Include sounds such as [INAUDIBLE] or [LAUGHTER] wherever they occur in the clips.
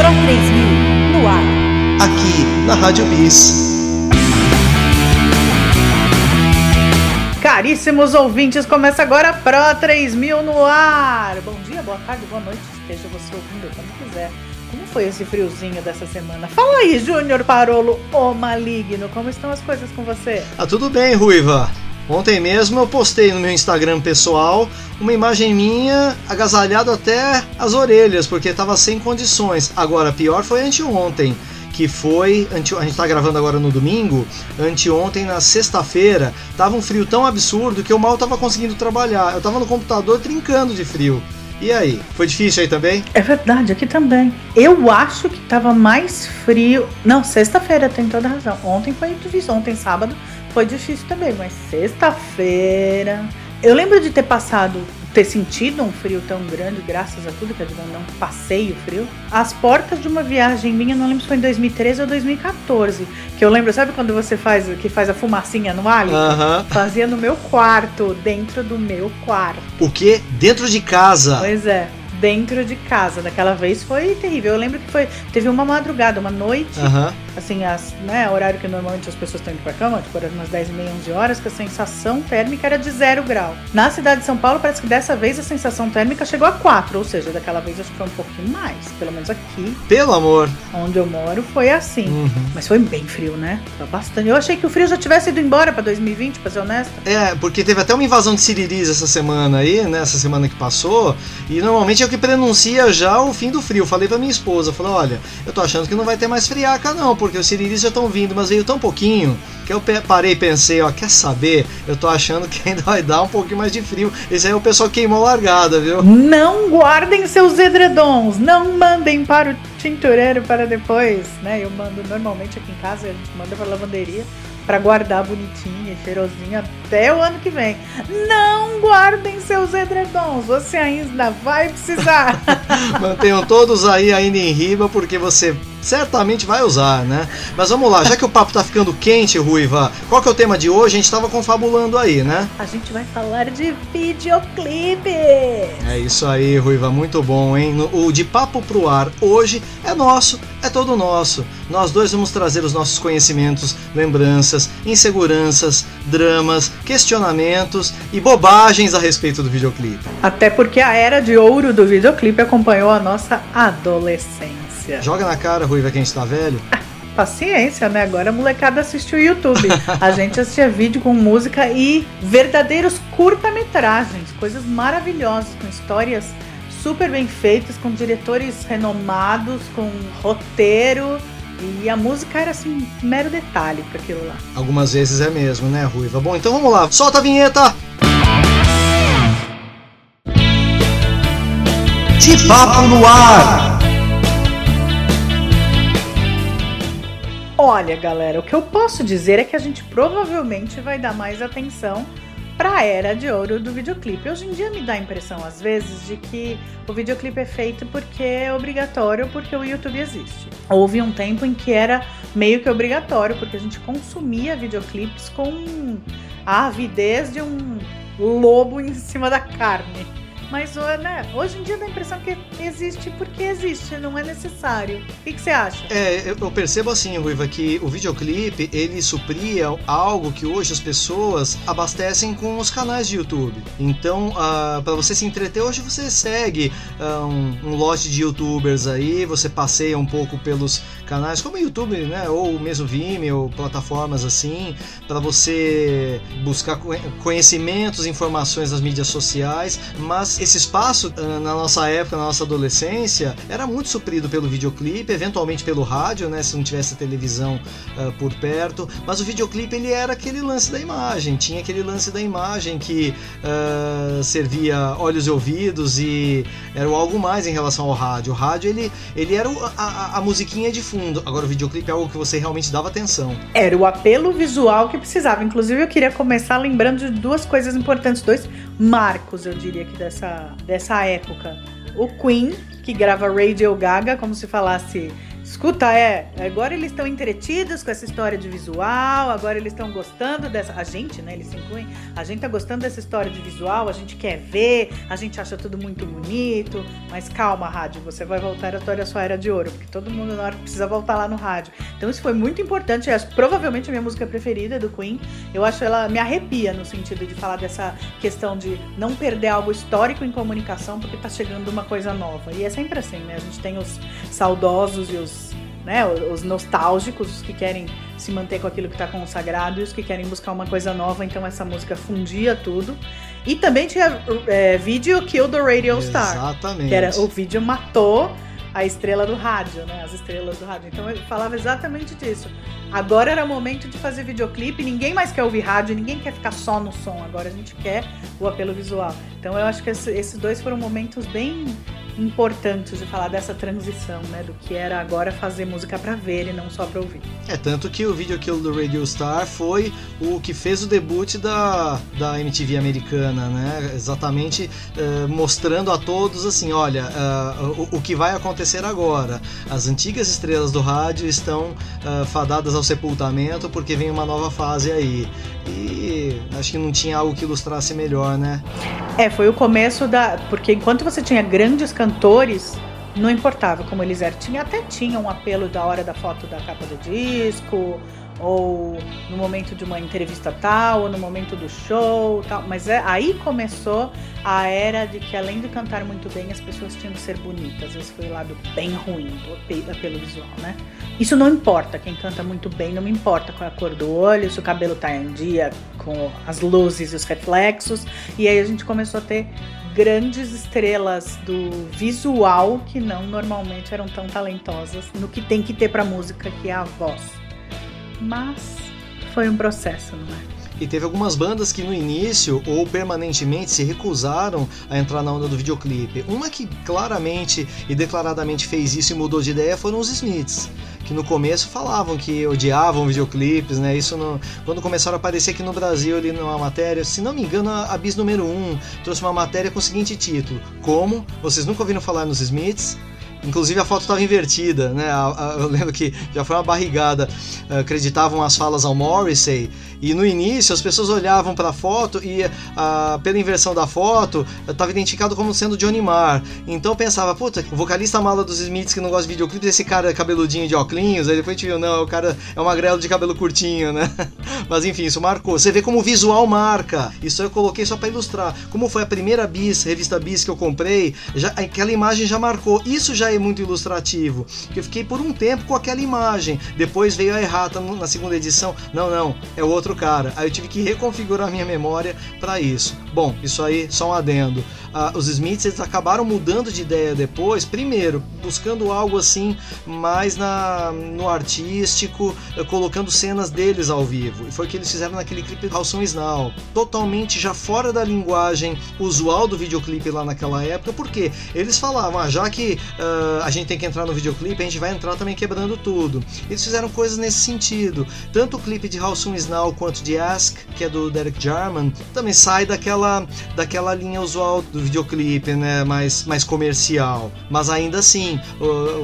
Pro 3000 no ar. Aqui na Rádio Bis. Caríssimos ouvintes, começa agora Pro 3000 no ar. Bom dia, boa tarde, boa noite, esteja você ouvindo quando quiser. Como foi esse friozinho dessa semana? Fala aí, Júnior Parolo, o maligno, como estão as coisas com você? Ah, tudo bem, Ruiva. Ontem mesmo eu postei no meu Instagram pessoal uma imagem minha agasalhado até as orelhas, porque estava sem condições. Agora, pior foi anteontem, que foi. Ante, a gente está gravando agora no domingo, anteontem, na sexta-feira, tava um frio tão absurdo que eu mal estava conseguindo trabalhar. Eu estava no computador trincando de frio. E aí, foi difícil aí também? É verdade, aqui também. Eu acho que tava mais frio. Não, sexta-feira tem toda razão. Ontem foi difícil, ontem sábado foi difícil também, mas sexta-feira. Eu lembro de ter passado, ter sentido um frio tão grande, graças a tudo que eu digo, não passei o frio. As portas de uma viagem minha, não lembro se foi em 2013 ou 2014. Que eu lembro, sabe quando você faz que faz a fumacinha no alho? Fazia no meu quarto, dentro do meu quarto. O quê? Dentro de casa. Pois é, dentro de casa. Daquela vez foi terrível. Eu lembro que foi. Teve uma madrugada, uma noite, Aham. Assim, as, né, horário que normalmente as pessoas estão indo pra cama, tipo, era umas 10 e meia, 11 horas, que a sensação térmica era de zero grau. Na cidade de São Paulo, parece que dessa vez a sensação térmica chegou a 4, ou seja, daquela vez acho que foi um pouquinho mais. Pelo menos aqui, Pelo amor. onde eu moro, foi assim. Uhum. Mas foi bem frio, né? Foi bastante. Eu achei que o frio já tivesse ido embora pra 2020, pra ser honesta. É, porque teve até uma invasão de siriris essa semana aí, né? Essa semana que passou. E normalmente é o que prenuncia já o fim do frio. Falei pra minha esposa, falei, olha, eu tô achando que não vai ter mais friaca não, porque os siriris já estão vindo, mas veio tão pouquinho que eu parei e pensei, ó, quer saber? Eu tô achando que ainda vai dar um pouquinho mais de frio. Esse aí o pessoal queimou a largada, viu? Não guardem seus edredons, não mandem para o tintureiro para depois, né? Eu mando normalmente aqui em casa, a gente manda para lavanderia para guardar bonitinho e cheirosinho até o ano que vem. Não guardem seus edredons, você ainda vai precisar. [LAUGHS] Mantenham todos aí ainda em riba, porque você certamente vai usar, né? Mas vamos lá, já que o papo tá ficando quente, Ruiva, qual que é o tema de hoje? A gente tava confabulando aí, né? a gente vai falar de videoclipe. É isso aí, Ruiva, muito bom, hein? O de papo pro ar hoje é nosso, é todo nosso. Nós dois vamos trazer os nossos conhecimentos, lembranças, inseguranças, dramas, questionamentos e bobagens a respeito do videoclipe. Até porque a era de ouro do videoclipe acompanhou a nossa adolescência. Joga na cara, Ruiva, que a gente tá velho. [LAUGHS] Paciência, né? Agora a molecada assiste o YouTube. A gente assistia vídeo com música e verdadeiros curta-metragens, coisas maravilhosas, com histórias super bem feitas, com diretores renomados, com roteiro. E a música era assim, um mero detalhe para aquilo lá. Algumas vezes é mesmo, né, Ruiva? Bom, então vamos lá, solta a vinheta! De papo no ar! Olha, galera, o que eu posso dizer é que a gente provavelmente vai dar mais atenção para a era de ouro do videoclipe. Hoje em dia me dá a impressão, às vezes, de que o videoclipe é feito porque é obrigatório, porque o YouTube existe. Houve um tempo em que era meio que obrigatório, porque a gente consumia videoclipes com a avidez de um lobo em cima da carne. Mas né, hoje em dia dá a impressão que existe porque existe, não é necessário. O que você acha? É, eu percebo assim, Ruiva, que o videoclipe ele supria algo que hoje as pessoas abastecem com os canais de YouTube. Então, ah, para você se entreter, hoje você segue ah, um, um lote de YouTubers aí, você passeia um pouco pelos canais como o YouTube, né, ou mesmo Vimeo, plataformas assim, para você buscar conhe- conhecimentos, informações nas mídias sociais. Mas esse espaço ah, na nossa época, na nossa adolescência, era muito suprido pelo videoclipe, eventualmente pelo rádio, né, se não tivesse a televisão ah, por perto. Mas o videoclipe ele era aquele lance da imagem, tinha aquele lance da imagem que ah, servia olhos e ouvidos e era algo mais em relação ao rádio. O rádio ele, ele era o- a- a musiquinha de fundo. Agora o videoclipe é algo que você realmente dava atenção. Era o apelo visual que precisava. Inclusive, eu queria começar lembrando de duas coisas importantes, dois marcos, eu diria que dessa, dessa época. O Queen, que grava Radio Gaga, como se falasse Escuta, é, agora eles estão entretidos com essa história de visual, agora eles estão gostando dessa. A gente, né? Eles se incluem. A gente tá gostando dessa história de visual, a gente quer ver, a gente acha tudo muito bonito. Mas calma, rádio, você vai voltar a sua era de ouro, porque todo mundo na hora precisa voltar lá no rádio. Então isso foi muito importante. É provavelmente a minha música preferida do Queen. Eu acho ela me arrepia no sentido de falar dessa questão de não perder algo histórico em comunicação, porque tá chegando uma coisa nova. E é sempre assim, né? A gente tem os saudosos e os né, os nostálgicos, os que querem se manter com aquilo que está consagrado e os que querem buscar uma coisa nova. Então essa música fundia tudo. E também tinha é, vídeo Kill the Radio Star. Exatamente. Que era, o vídeo matou a estrela do rádio, né? As estrelas do rádio. Então ele falava exatamente disso. Agora era o momento de fazer videoclipe, ninguém mais quer ouvir rádio, ninguém quer ficar só no som. Agora a gente quer o apelo visual. Então eu acho que esses dois foram momentos bem importantes de falar dessa transição, né? Do que era agora fazer música para ver e não só para ouvir. É, tanto que o vídeo Kill do Radio Star foi o que fez o debut da, da MTV americana, né? Exatamente uh, mostrando a todos assim, olha, uh, o, o, que vai acontecer agora. As antigas estrelas do rádio estão uh, fadadas ao sepultamento porque vem uma nova fase aí. E acho que não tinha algo que ilustrasse melhor, né? É, foi o começo da. Porque enquanto você tinha grandes cantores, não importava como eles eram. Tinha, até tinha um apelo da hora da foto da capa do disco, ou no momento de uma entrevista tal, ou no momento do show tal. Mas é, aí começou a era de que além de cantar muito bem, as pessoas tinham que ser bonitas. Esse foi o lado bem ruim do apelo visual, né? Isso não importa, quem canta muito bem, não me importa qual é a cor do olho, se o cabelo tá em dia com as luzes e os reflexos. E aí a gente começou a ter grandes estrelas do visual que não normalmente eram tão talentosas no que tem que ter para música, que é a voz. Mas foi um processo, não é? E teve algumas bandas que no início ou permanentemente se recusaram a entrar na onda do videoclipe. Uma que claramente e declaradamente fez isso e mudou de ideia foram os Smiths que no começo falavam que odiavam videoclipes, né? Isso no, quando começaram a aparecer aqui no Brasil ali numa matéria, se não me engano, a Bis número 1 trouxe uma matéria com o seguinte título: Como vocês nunca ouviram falar nos Smiths? Inclusive a foto estava invertida, né? Eu lembro que já foi uma barrigada. Acreditavam as falas ao Morrissey e no início as pessoas olhavam para a foto e ah, pela inversão da foto estava identificado como sendo Johnny Marr. Então eu pensava, puta, o vocalista mala dos Smiths que não gosta de videoclipe, esse cara cabeludinho de óculos. Aí depois a gente viu, não, o cara é um magrelo de cabelo curtinho, né? [LAUGHS] Mas enfim, isso marcou. Você vê como o visual marca. Isso eu coloquei só para ilustrar. Como foi a primeira bis, revista bis que eu comprei, já, aquela imagem já marcou. Isso já é muito ilustrativo. Eu fiquei por um tempo com aquela imagem. Depois veio a errata na segunda edição. Não, não, é outro outro cara. Aí eu tive que reconfigurar minha memória para isso. Bom, isso aí só um adendo. Uh, os Smiths eles acabaram mudando de ideia depois, primeiro buscando algo assim mais na, no artístico, uh, colocando cenas deles ao vivo. E foi o que eles fizeram naquele clipe How Soon Is Now, totalmente já fora da linguagem usual do videoclipe lá naquela época, porque eles falavam, ah, já que uh, a gente tem que entrar no videoclipe, a gente vai entrar também quebrando tudo. Eles fizeram coisas nesse sentido. Tanto o clipe de How Soon Is Now quanto de Ask, que é do Derek Jarman, também sai daquela, daquela linha usual do videoclipe, né, mais, mais comercial. Mas ainda assim,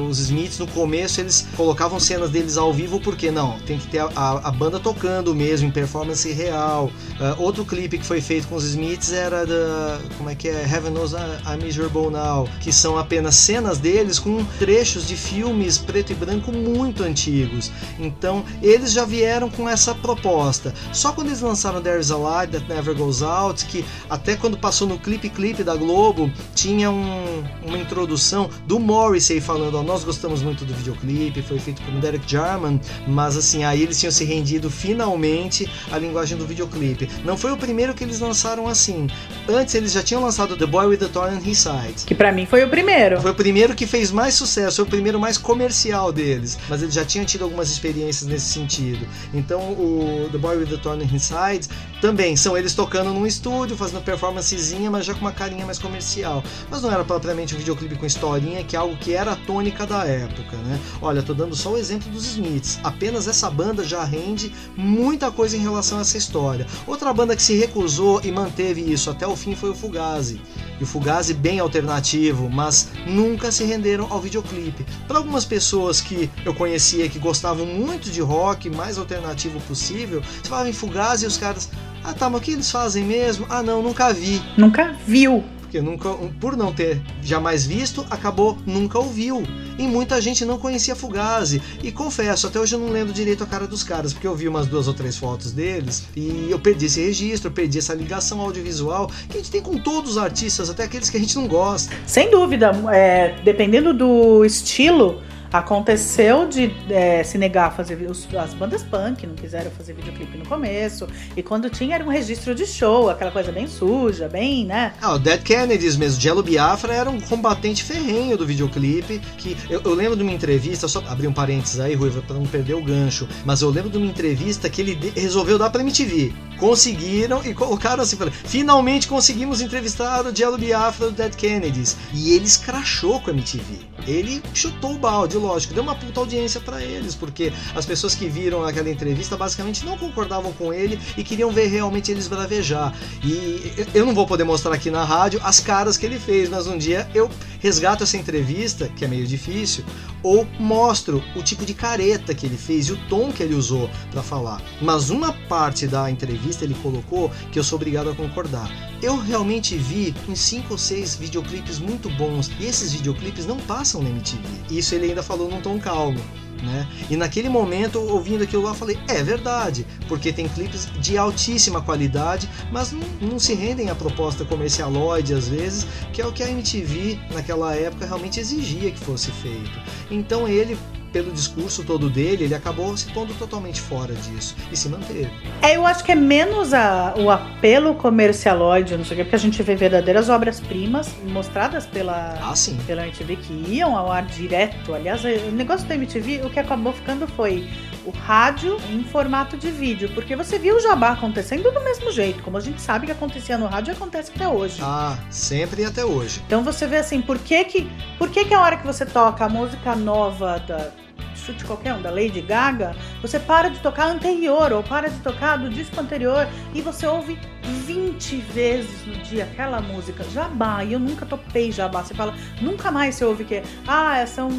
os Smiths no começo eles colocavam cenas deles ao vivo porque não, tem que ter a, a, a banda tocando mesmo em performance real. Uh, outro clipe que foi feito com os Smiths era da como é que é Heaven Knows I'm Miserable Now, que são apenas cenas deles com trechos de filmes preto e branco muito antigos. Então eles já vieram com essa proposta só quando eles lançaram There's a Light That Never Goes Out, que até quando passou no clipe clipe da Globo, tinha um, uma introdução do Morrissey falando: oh, Nós gostamos muito do videoclipe, foi feito por Derek Jarman, mas assim, aí eles tinham se rendido finalmente à linguagem do videoclipe. Não foi o primeiro que eles lançaram assim. Antes eles já tinham lançado The Boy with the Thorn in His Side. Que para mim foi o primeiro. Foi o primeiro que fez mais sucesso, foi o primeiro mais comercial deles. Mas eles já tinham tido algumas experiências nesse sentido. Então o The Boy with the Tony Inside, também são eles tocando num estúdio, fazendo performancezinha, mas já com uma carinha mais comercial. Mas não era propriamente um videoclipe com historinha, que é algo que era a tônica da época, né? Olha, tô dando só o exemplo dos Smiths. Apenas essa banda já rende muita coisa em relação a essa história. Outra banda que se recusou e manteve isso até o fim foi o Fugazi e o Fugazi bem alternativo, mas nunca se ao videoclipe. Para algumas pessoas que eu conhecia que gostavam muito de rock, mais alternativo possível, você falava em Fugazi e os caras, ah tá, mas o que eles fazem mesmo? Ah não, nunca vi. Nunca viu porque nunca, por não ter jamais visto, acabou nunca ouviu. E muita gente não conhecia Fugazi. E confesso, até hoje eu não lembro direito a cara dos caras, porque eu vi umas duas ou três fotos deles e eu perdi esse registro, perdi essa ligação audiovisual que a gente tem com todos os artistas, até aqueles que a gente não gosta. Sem dúvida, é, dependendo do estilo Aconteceu de é, se negar a fazer os, as bandas punk, não quiseram fazer videoclipe no começo. E quando tinha era um registro de show, aquela coisa bem suja, bem, né? Ah, o Dead Kennedys mesmo, Jello Biafra era um combatente ferrenho do videoclipe. Que eu, eu lembro de uma entrevista, só abrir um parênteses aí, Ruiva, pra não perder o gancho. Mas eu lembro de uma entrevista que ele resolveu dar pra MTV. Conseguiram e colocaram assim: finalmente conseguimos entrevistar o Jello Biafra do Dead Kennedys. E ele escrachou com a MTV. Ele chutou o balde, lógico, deu uma puta audiência para eles, porque as pessoas que viram aquela entrevista basicamente não concordavam com ele e queriam ver realmente eles bravejar. E eu não vou poder mostrar aqui na rádio as caras que ele fez, mas um dia eu resgato essa entrevista, que é meio difícil, ou mostro o tipo de careta que ele fez e o tom que ele usou para falar. Mas uma parte da entrevista ele colocou que eu sou obrigado a concordar. Eu realmente vi uns 5 ou 6 videoclipes muito bons e esses videoclipes não passam na MTV. Isso ele ainda falou num tom calmo. Né? E naquele momento, ouvindo aquilo lá, falei: é verdade, porque tem clipes de altíssima qualidade, mas não, não se rendem à proposta comercialoide às vezes, que é o que a MTV naquela época realmente exigia que fosse feito. Então ele pelo discurso todo dele, ele acabou se pondo totalmente fora disso e se manteve. É, eu acho que é menos a, o apelo comercialóide, não sei o que, porque a gente vê verdadeiras obras-primas mostradas pela, ah, sim. pela MTV que iam ao ar direto. Aliás, o negócio da MTV, o que acabou ficando foi o rádio em formato de vídeo, porque você viu o jabá acontecendo do mesmo jeito, como a gente sabe que acontecia no rádio e acontece até hoje. Ah, sempre e até hoje. Então você vê assim, por que que, por que que a hora que você toca a música nova da chute qualquer um, da Lady Gaga, você para de tocar anterior ou para de tocar do disco anterior e você ouve 20 vezes no dia aquela música, jabá, e eu nunca topei jabá. Você fala, nunca mais você ouve que, ah, são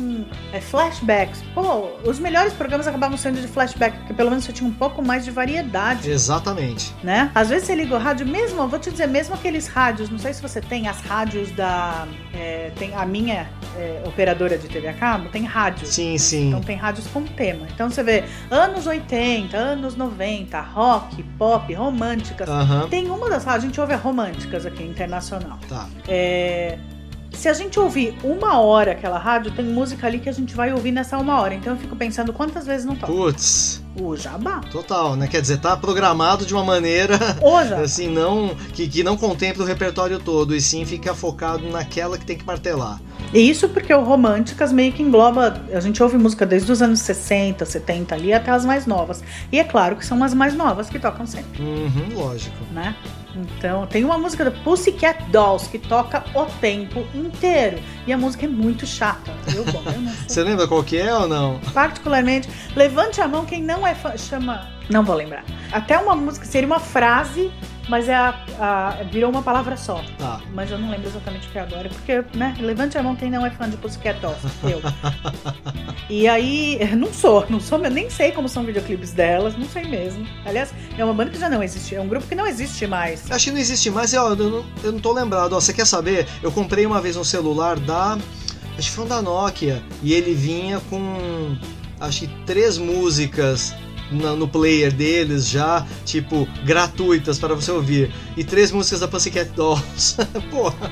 é, flashbacks. Pô, os melhores programas acabavam sendo de flashback, porque pelo menos você tinha um pouco mais de variedade. Exatamente. Né? Às vezes você liga o rádio, mesmo, vou te dizer, mesmo aqueles rádios, não sei se você tem as rádios da. É, tem a minha é, operadora de TV a cabo, tem rádios. Sim, sim. Então tem rádios com tema. Então você vê anos 80, anos 90, rock, pop, românticas. Uhum. Tem uma das a gente ouve românticas aqui, internacional. Tá. É, se a gente ouvir uma hora aquela rádio, tem música ali que a gente vai ouvir nessa uma hora. Então eu fico pensando quantas vezes não toca. Putz. O jabá. Total, né? Quer dizer, tá programado de uma maneira [LAUGHS] assim, não que, que não contempla o repertório todo, e sim fica focado naquela que tem que martelar. E isso porque o Românticas meio que engloba. A gente ouve música desde os anos 60, 70 ali até as mais novas. E é claro que são as mais novas que tocam sempre. Uhum, lógico. Né? Então, tem uma música da Pussycat Dolls que toca o tempo inteiro. E a música é muito chata. Eu, bom, eu não [LAUGHS] Você lembra qual que é ou não? Particularmente, levante a mão quem não é fã. Chama. Não vou lembrar. Até uma música, seria uma frase mas é a, a, virou uma palavra só. Tá. Mas eu não lembro exatamente o que é agora, porque, né, levante a mão quem não é fã de Pussycat Dolls, [LAUGHS] eu. e aí, [LAUGHS] não sou, não sou, eu nem sei como são videoclipes delas, não sei mesmo. Aliás, é uma banda que já não existe, é um grupo que não existe mais. Acho que não existe mais, eu, eu, não, eu não tô lembrado. Ó, você quer saber? Eu comprei uma vez um celular da. Acho que foi um da Nokia, e ele vinha com. Acho que três músicas no player deles já, tipo, gratuitas para você ouvir. E três músicas da Pussycat Dolls. [LAUGHS] Porra.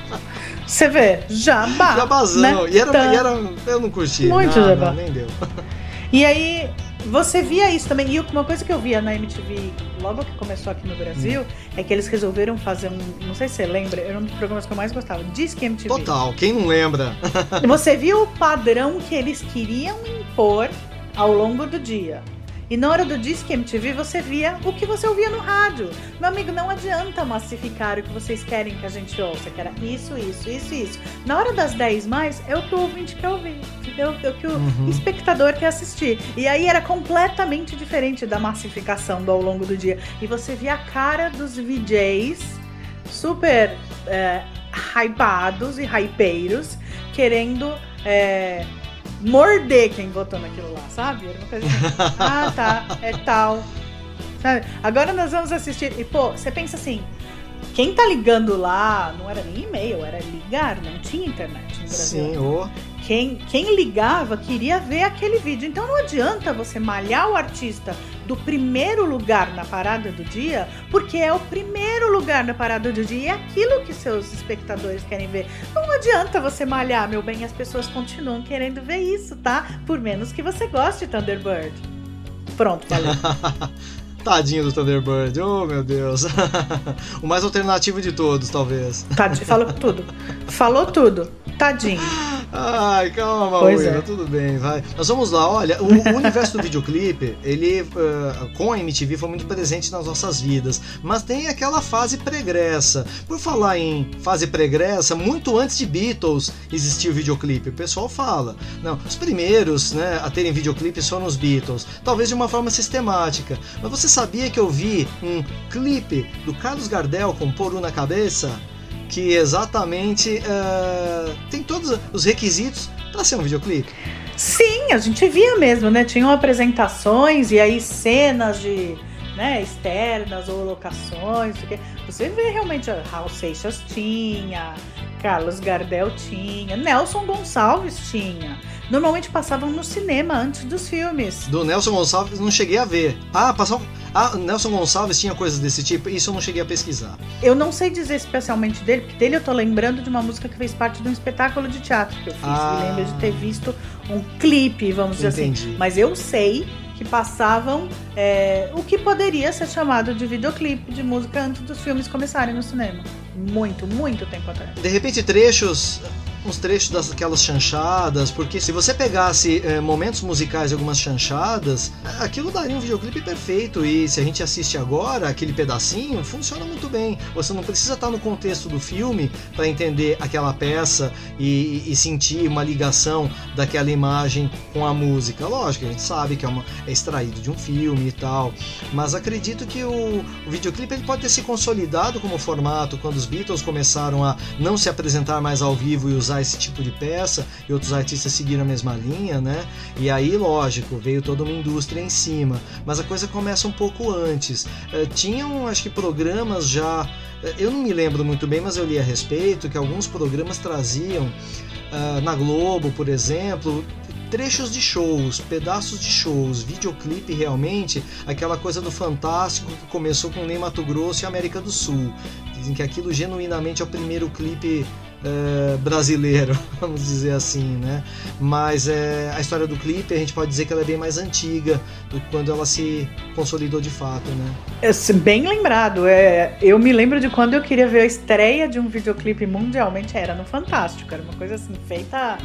Você vê, jabá. Jabazão. Né? E, era, tá. e era. Eu não curti. Muito não, jabá. Não, nem deu. [LAUGHS] E aí, você via isso também. E uma coisa que eu via na MTV logo que começou aqui no Brasil hum. é que eles resolveram fazer um. Não sei se você lembra, era um dos programas que eu mais gostava. Disque MTV. Total, quem não lembra? você viu o padrão que eles queriam impor ao longo do dia. E na hora do Disque MTV você via o que você ouvia no rádio. Meu amigo, não adianta massificar o que vocês querem que a gente ouça, que era isso, isso, isso, isso. Na hora das 10 mais, é o que o ouvinte quer ouvir. É o, é o que o uhum. espectador quer assistir. E aí era completamente diferente da massificação do ao longo do dia. E você via a cara dos VJs super. É, hypados e hypeiros querendo é, morder quem votou naquilo lá, sabe? Era uma coisa assim, [LAUGHS] ah, tá, é tal. Sabe? Agora nós vamos assistir. E, pô, você pensa assim, quem tá ligando lá não era nem e-mail, era ligar, não tinha internet no Brasil. Sim. Quem, quem ligava queria ver aquele vídeo. Então não adianta você malhar o artista do primeiro lugar na parada do dia, porque é o primeiro lugar na parada do dia e é aquilo que seus espectadores querem ver. Não adianta você malhar, meu bem, as pessoas continuam querendo ver isso, tá? Por menos que você goste de Thunderbird. Pronto, valeu. [LAUGHS] Tadinho do Thunderbird, oh meu Deus. [LAUGHS] o mais alternativo de todos, talvez. Tadinho, falou tudo. Falou tudo. Tadinho. Ai, calma, Pois Will, é. tudo bem, vai. Nós vamos lá, olha, o, o universo do videoclipe, ele uh, com a MTV foi muito presente nas nossas vidas, mas tem aquela fase pregressa. Por falar em fase pregressa, muito antes de Beatles existia o videoclipe, o pessoal fala. Não, os primeiros, né, a terem videoclipes foram os Beatles, talvez de uma forma sistemática. Mas você sabia que eu vi um clipe do Carlos Gardel com Poru na cabeça? que exatamente eh, tem todos os requisitos para ser um videoclipe. Sim, a gente via mesmo, né? Tinham apresentações e aí cenas de né, externas ou locações. Você vê realmente, Raul Seixas tinha, Carlos Gardel tinha, Nelson Gonçalves tinha. Normalmente passavam no cinema antes dos filmes. Do Nelson Gonçalves não cheguei a ver. Ah, passou. Ah, Nelson Gonçalves tinha coisas desse tipo? Isso eu não cheguei a pesquisar. Eu não sei dizer especialmente dele, porque dele eu tô lembrando de uma música que fez parte de um espetáculo de teatro que eu fiz. Ah. E lembro de ter visto um clipe, vamos dizer assim. Entendi. Mas eu sei que passavam é, o que poderia ser chamado de videoclipe de música antes dos filmes começarem no cinema. Muito, muito tempo atrás. De repente, trechos. Uns trechos daquelas chanchadas, porque se você pegasse eh, momentos musicais de algumas chanchadas, aquilo daria um videoclipe perfeito. E se a gente assiste agora, aquele pedacinho, funciona muito bem. Você não precisa estar no contexto do filme para entender aquela peça e, e sentir uma ligação daquela imagem com a música. Lógico, a gente sabe que é, uma, é extraído de um filme e tal, mas acredito que o, o videoclipe ele pode ter se consolidado como formato quando os Beatles começaram a não se apresentar mais ao vivo e usar esse tipo de peça e outros artistas seguiram a mesma linha, né? E aí, lógico, veio toda uma indústria em cima, mas a coisa começa um pouco antes. Eh, tinham, acho que, programas já. eh, Eu não me lembro muito bem, mas eu li a respeito que alguns programas traziam ah, na Globo, por exemplo, trechos de shows, pedaços de shows, videoclipe realmente, aquela coisa do fantástico que começou com Ney Mato Grosso e América do Sul. Dizem que aquilo genuinamente é o primeiro clipe eh, brasileiro, [LAUGHS] vamos dizer assim, né? Mas eh, a história do clipe a gente pode dizer que ela é bem mais antiga do que quando ela se consolidou de fato, né? É, Bem lembrado, é, eu me lembro de quando eu queria ver a estreia de um videoclipe mundialmente, era no Fantástico, era uma coisa assim, feita,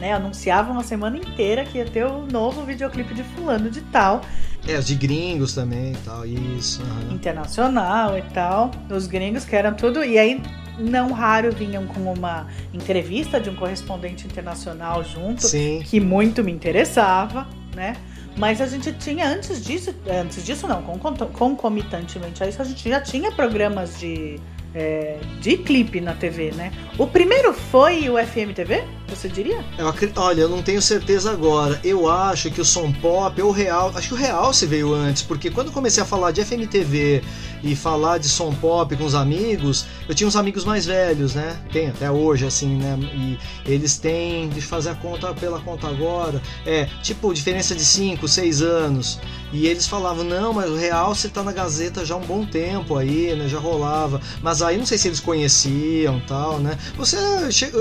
né, anunciavam a semana inteira que ia ter o novo videoclipe de fulano de tal, É, os de gringos também e tal, isso. aham. internacional e tal, os gringos que eram tudo, e aí não raro vinham com uma entrevista de um correspondente internacional junto, Sim. que muito me interessava, né? Mas a gente tinha antes disso, antes disso não, concomitantemente a isso, a gente já tinha programas de, é, de clipe na TV, né? O primeiro foi o FMTV, você diria? Eu olha, eu não tenho certeza agora. Eu acho que o som pop o real. Acho que o real se veio antes, porque quando eu comecei a falar de FMTV e falar de som pop com os amigos, eu tinha uns amigos mais velhos, né? Tem até hoje, assim, né? E eles têm, eu fazer a conta pela conta agora, é tipo diferença de 5, 6 anos. E eles falavam, não, mas o real você tá na Gazeta já há um bom tempo aí, né? Já rolava. Mas aí não sei se eles conheciam tal, né? Você,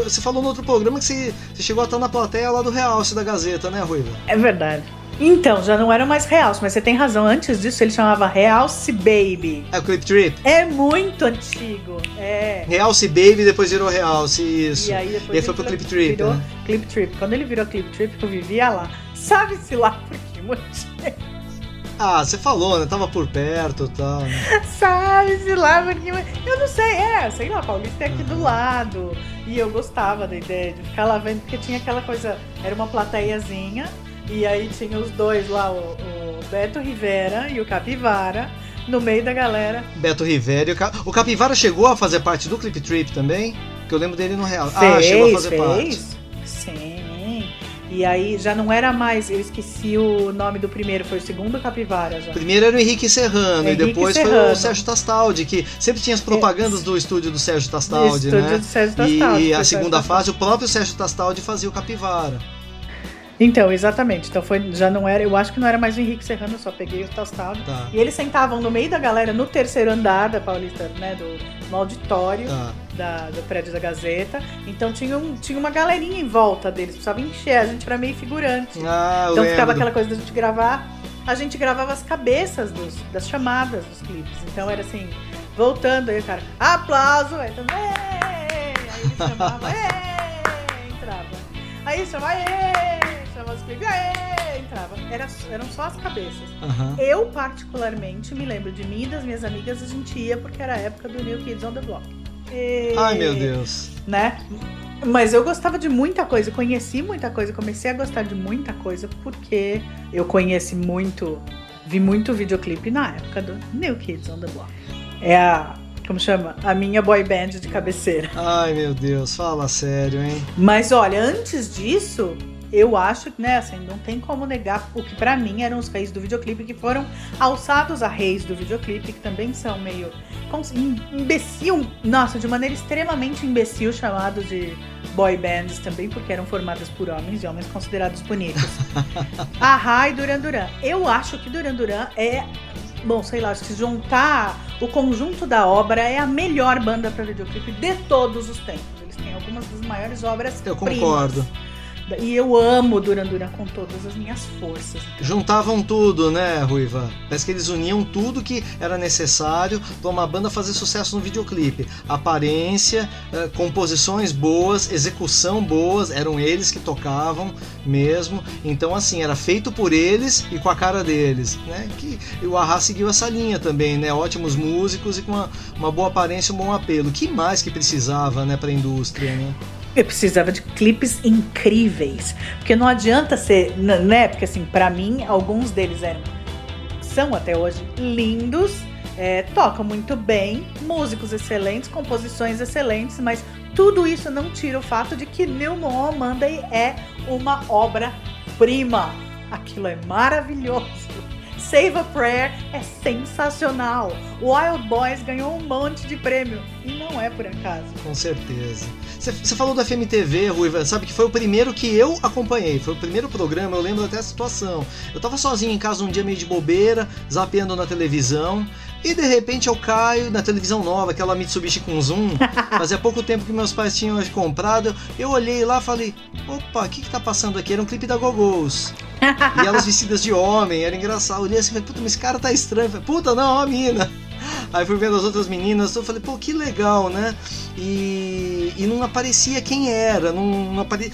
você falou no outro programa que você, você chegou a estar na plateia lá do Realce da Gazeta, né, Ruiva? É verdade. Então, já não era mais Realce, mas você tem razão. Antes disso, ele chamava Realce Baby. É o Clip Trip. É muito antigo. É. Realce Baby depois virou Realce, isso. E aí depois E aí foi pro Clip Trip, virou né? Clip Trip. Quando ele virou Clip Trip, eu vivia lá. Sabe-se lá por que motivo? Ah, você falou, né? Tava por perto e tal. né? [LAUGHS] Sabe-se lá por que? Eu não sei, é, sei lá, Paulista é aqui do lado. E eu gostava da ideia de ficar lá vendo, porque tinha aquela coisa, era uma plateiazinha, e aí tinha os dois lá, o, o Beto Rivera e o Capivara, no meio da galera. Beto Rivera e o, Ca... o Capivara chegou a fazer parte do Clip Trip também? Que eu lembro dele no real. Fez, ah, chegou a fazer fez. parte. Sim. E aí já não era mais, eu esqueci o nome do primeiro, foi o segundo Capivara já. Primeiro era o Henrique Serrano Henrique e depois foi Serrano. o Sérgio Tastaldi, que sempre tinha as propagandas do estúdio do Sérgio Tastaldi, Estúdio né? do Sérgio E- Tastaldi, e, foi a segunda fase, o próprio Sérgio Tastaldi fazia o Capivara. Então, exatamente. Então foi, já não era, eu acho que não era mais o Henrique Serrano, eu só peguei o Tastaldi. Tá. E eles sentavam no meio da galera, no terceiro andar da Paulista, né, do, no auditório Tá. da- do prédio da Gazeta. Então tinha, um, tinha uma galerinha em volta deles, precisava encher, a gente era meio figurante. Ah, Então ficava aquela coisa da gente gravar, a gente gravava as cabeças dos- das chamadas dos clipes. Então era assim, voltando, aí o cara, aplauso, aí mundo, "Ê!" aí ele chamava, entrava. Aí chamava, "Ê!" Chamava os clipes, "Ê!" entrava. Era, eram só as cabeças. Aham. Eu, particularmente, me lembro de mim e das minhas amigas, a gente ia porque era a época do New Kids on the Block. E- Ai, meu Deus. Né? Mas eu gostava de muita coisa, conheci muita coisa, comecei a gostar de muita coisa porque eu conheci muito, vi muito videoclipe na época do New Kids on the Block. É a, como chama? A minha boy band de cabeceira. Ai, meu Deus. Fala sério, hein? Mas olha, antes disso, eu acho que, né, assim, não tem como negar o que pra mim eram os reis do videoclipe que foram alçados a reis do videoclipe, que também são meio imbecil, nossa, de maneira extremamente imbecil, chamados de boy bands também, porque eram formadas por homens e homens considerados bonitos. [LAUGHS] Ahá e Duran Duran. Eu acho que Duran Duran é Bom, sei lá, se juntar o conjunto da obra é a melhor banda para videoclipe de todos os tempos. Eles têm algumas das maiores obras Eu primas. concordo. E eu amo Duran Duran com todas as minhas forças. Juntavam tudo, né, Ruiva? Parece que eles uniam tudo que era necessário para uma banda fazer sucesso no videoclipe. Aparência, eh, composições boas, execução boas, eram eles que tocavam mesmo. Então, assim, era feito por eles e com a cara deles, né? Que o Arra seguiu essa linha também, né? Ótimos músicos e com uma, uma boa aparência um bom apelo. que mais que precisava, né, para a indústria, né? Eu precisava de clipes incríveis. Porque não adianta ser, né? Porque assim, pra mim, alguns deles eram. São até hoje lindos, é, tocam muito bem, músicos excelentes, composições excelentes, mas tudo isso não tira o fato de que New Moon Monday é uma obra-prima. Aquilo é maravilhoso. Save a Prayer é sensacional. Wild Boys ganhou um monte de prêmio. E não é por acaso. Com certeza. Você falou do FMTV, Ruiva, sabe que foi o primeiro que eu acompanhei, foi o primeiro programa, eu lembro até a situação. Eu tava sozinho em casa um dia meio de bobeira, zapeando na televisão, e de repente eu caio na televisão nova, aquela Mitsubishi com zoom. [LAUGHS] Fazia pouco tempo que meus pais tinham comprado, eu olhei lá e falei: opa, o que que tá passando aqui? Era um clipe da Gogos. [LAUGHS] e elas vestidas de homem, era engraçado. Eu olhei assim e falei: puta, mas esse cara tá estranho. Eu falei, puta, não, a mina. Aí fui vendo as outras meninas, eu falei, pô, que legal, né? E, e não aparecia quem era, não, não apare...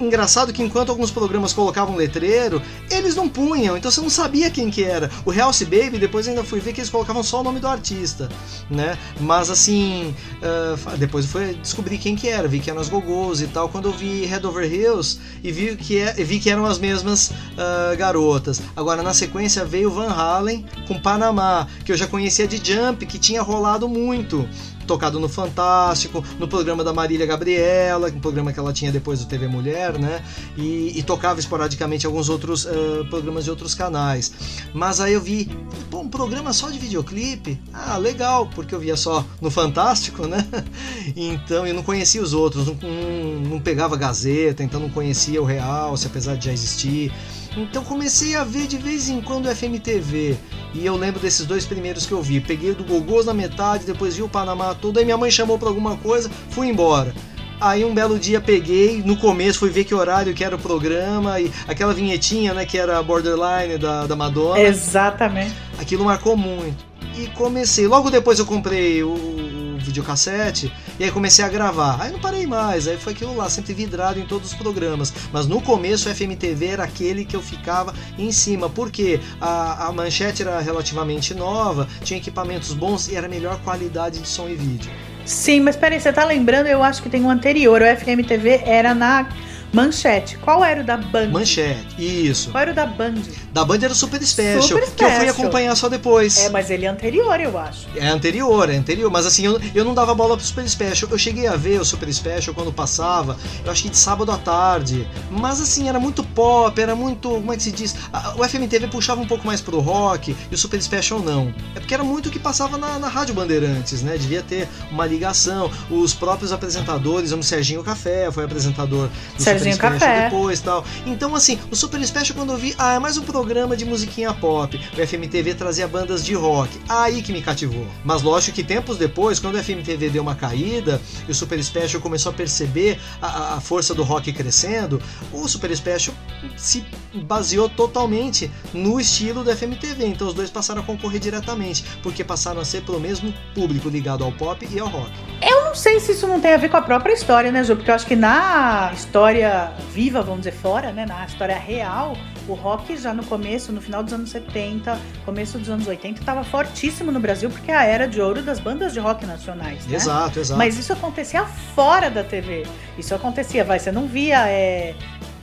Engraçado que enquanto alguns programas colocavam letreiro, eles não punham, então você não sabia quem que era. O Realce Baby, depois ainda fui ver que eles colocavam só o nome do artista, né? Mas assim, uh, depois fui descobrir quem que era, vi que eram as Gogos e tal, quando eu vi Head Over Hills e vi que, é, vi que eram as mesmas uh, garotas. Agora, na sequência, veio Van Halen com Panamá, que eu já conhecia de Jump, que tinha rolado muito tocado no Fantástico, no programa da Marília Gabriela, um programa que ela tinha depois do TV Mulher, né? E, e tocava esporadicamente alguns outros uh, programas de outros canais. Mas aí eu vi, pô, um programa só de videoclipe? Ah, legal, porque eu via só no Fantástico, né? [LAUGHS] Então eu não conhecia os outros, não, não, não pegava Gazeta, então não conhecia o Real, se apesar de já existir. Então comecei a ver de vez em quando o FMTV. E eu lembro desses dois primeiros que eu vi. Peguei o do Gogos na metade, depois vi o Panamá todo. Aí minha mãe chamou pra alguma coisa, fui embora. Aí um belo dia peguei, no começo fui ver que horário que era o programa e aquela vinhetinha, né, que era a Borderline da, da Madonna. Exatamente. Aquilo marcou muito. E comecei. Logo depois eu comprei o videocassete e aí comecei a gravar. Aí não parei mais, aí foi aquilo lá, sempre vidrado em todos os programas. Mas no começo o FMTV era aquele que eu ficava em cima, porque a, a manchete era relativamente nova, tinha equipamentos bons e era melhor qualidade de som e vídeo. Sim, mas peraí, você tá lembrando? Eu acho que tem um anterior. O FMTV era na Manchete. Qual era o da Band? Manchete, isso. Qual era o da Band? Da Band era o Super Special, Super que eu fui Special. acompanhar só depois. É, mas ele é anterior, eu acho. É anterior, é anterior, mas assim, eu, eu não dava bola pro Super Special. Eu cheguei a ver o Super Special quando passava, eu acho que de sábado à tarde. Mas assim, era muito pop, era muito. Como é que se diz? O FMTV puxava um pouco mais pro rock e o Super Special não. É porque era muito o que passava na, na Rádio Bandeirantes, né? Devia ter uma ligação. Os próprios apresentadores, o Serginho Café foi apresentador do Serginho Super Special Café. depois e tal. Então, assim, o Super Special, quando eu vi, ah, é mais um programa de musiquinha pop. O FMTV trazia bandas de rock. Aí que me cativou. Mas lógico que tempos depois, quando o FMTV deu uma caída e o Super Special começou a perceber a, a força do rock crescendo, o Super Special se baseou totalmente no estilo do FMTV. Então os dois passaram a concorrer diretamente, porque passaram a ser pelo mesmo público ligado ao pop e ao rock. Eu não sei se isso não tem a ver com a própria história, né, Ju? Porque eu acho que na história viva, vamos dizer, fora, né? Na história real, o rock já no começo, no final dos anos 70, começo dos anos 80, estava fortíssimo no Brasil, porque é a era de ouro das bandas de rock nacionais, né? Exato, exato. Mas isso acontecia fora da TV. Isso acontecia, vai, você não via, é,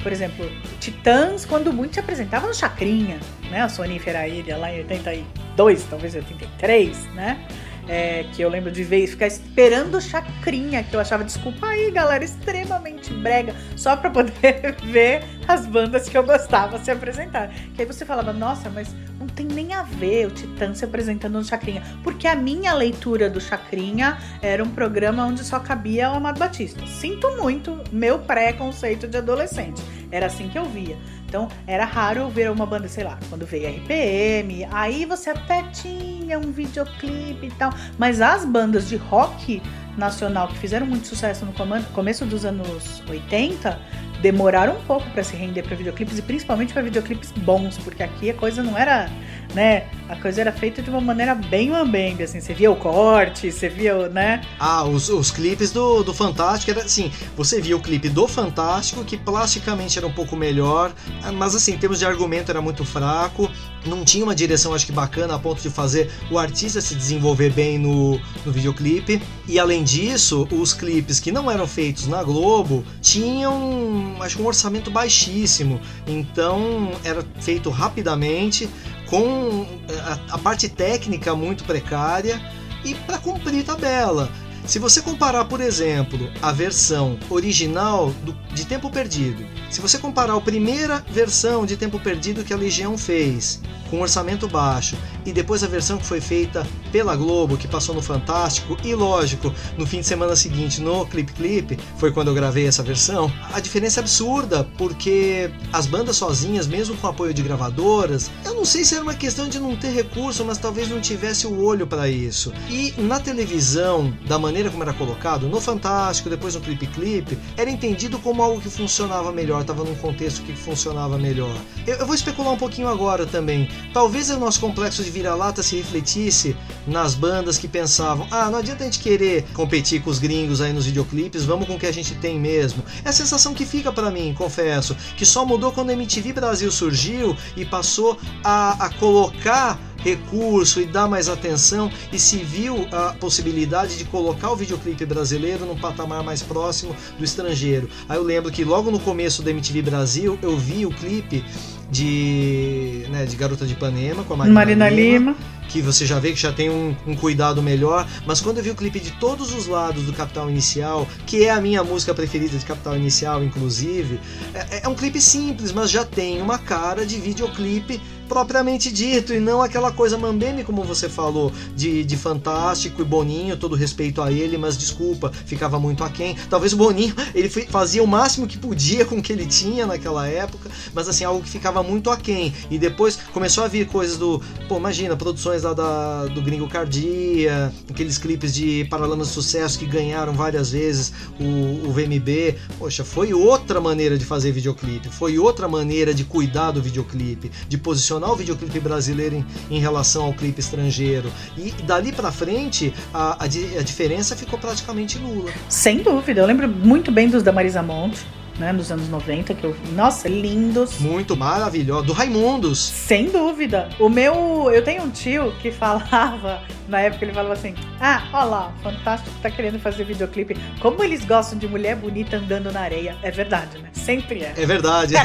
por exemplo, Titãs, quando muito se apresentava no Chacrinha, né? A Sonífera Ilha, lá em 82, talvez 83, né? É, que eu lembro de ver ficar esperando o Chacrinha, que eu achava, desculpa aí, galera, extremamente brega, só pra poder [LAUGHS] ver as bandas que eu gostava se apresentar. Que aí você falava, nossa, mas não tem nem a ver o Titã se apresentando no Chacrinha. Porque a minha leitura do Chacrinha era um programa onde só cabia o Amado Batista. Sinto muito meu pré-conceito de adolescente. Era assim que eu via. Então, era raro eu ver uma banda, sei lá, quando veio RPM, aí você até tinha um videoclipe e tal. Mas as bandas de rock nacional que fizeram muito sucesso no começo dos anos 80 demoraram um pouco para se render para videoclipes e principalmente para videoclipes bons, porque aqui a coisa não era, né? A coisa era feita de uma maneira bem mambembe, assim, você via o corte, você via, o, né? Ah, os, os clipes do, do Fantástico era assim, você via o clipe do Fantástico, que plasticamente era um pouco melhor, ah, mas assim, em termos de argumento era muito fraco, não tinha uma direção acho que bacana a ponto de fazer o artista se desenvolver bem no, no videoclipe. E além disso, os clipes que não eram feitos na Globo tinham acho um orçamento baixíssimo. Então era feito rapidamente, com a, a parte técnica muito precária e para cumprir tabela. Se você comparar, por exemplo, a versão original do- de Tempo Perdido, se você comparar a primeira versão de Tempo Perdido que a Legião fez, com orçamento baixo, e depois a versão que foi feita pela Globo, que passou no Fantástico, e lógico, no fim de semana seguinte no Clip Clip, foi quando eu gravei essa versão, a diferença é absurda, porque as bandas sozinhas, mesmo com apoio de gravadoras, eu não sei se era uma questão de não ter recurso, mas talvez não tivesse o olho para isso. E na televisão, da maneira como era colocado, no Fantástico, depois no Clip Clip, era entendido como algo que funcionava melhor, estava num contexto que funcionava melhor. Eu, eu vou especular um pouquinho agora também. Talvez o nosso complexo de vira-lata se refletisse nas bandas que pensavam: ah, não adianta a gente querer competir com os gringos aí nos videoclipes, vamos com o que a gente tem mesmo. É a sensação que fica para mim, confesso, que só mudou quando a MTV Brasil surgiu e passou a, a colocar recurso e dar mais atenção e se viu a possibilidade de colocar o videoclipe brasileiro num patamar mais próximo do estrangeiro. Aí eu lembro que logo no começo da MTV Brasil eu vi o clipe de, né, de Garota de Ipanema com a Marina, Marina Lima. que você já vê que já tem um, um cuidado melhor, mas quando eu vi o clipe de todos os lados do Capital Inicial, que é a minha música preferida de Capital Inicial, inclusive, é, é um clipe simples, mas já tem uma cara de videoclipe propriamente dito, e não aquela coisa mambeme, como você falou, de, de fantástico e Boninho, todo respeito a ele, mas desculpa, ficava muito aquém. Talvez o Boninho, [LAUGHS] ele fazia o máximo que podia com o que ele tinha naquela época, mas assim, algo que ficava muito aquém. E depois começou a vir coisas do, pô, imagina, produções lá da, do Gringo Cardia, aqueles clipes de Paralamas de Sucesso que ganharam várias vezes o, o VMB. Poxa, foi outra maneira de fazer videoclipe, foi outra maneira de cuidar do videoclipe, de posicionar o videoclipe brasileiro em, em relação ao clipe estrangeiro. E dali pra frente, a, a, a diferença ficou praticamente nula. Sem dúvida, eu lembro muito bem dos da Marisa Monte. Né, nos anos 90, que eu. Nossa, lindos. Muito maravilhoso. Do Raimundos. Sem dúvida. O meu. Eu tenho um tio que [LAUGHS] falava, na época ele falava assim: Ah, olha lá, Fantástico tá querendo fazer videoclipe. Como eles gostam de mulher bonita andando na areia. É verdade, né? Sempre é. É verdade. [LAUGHS]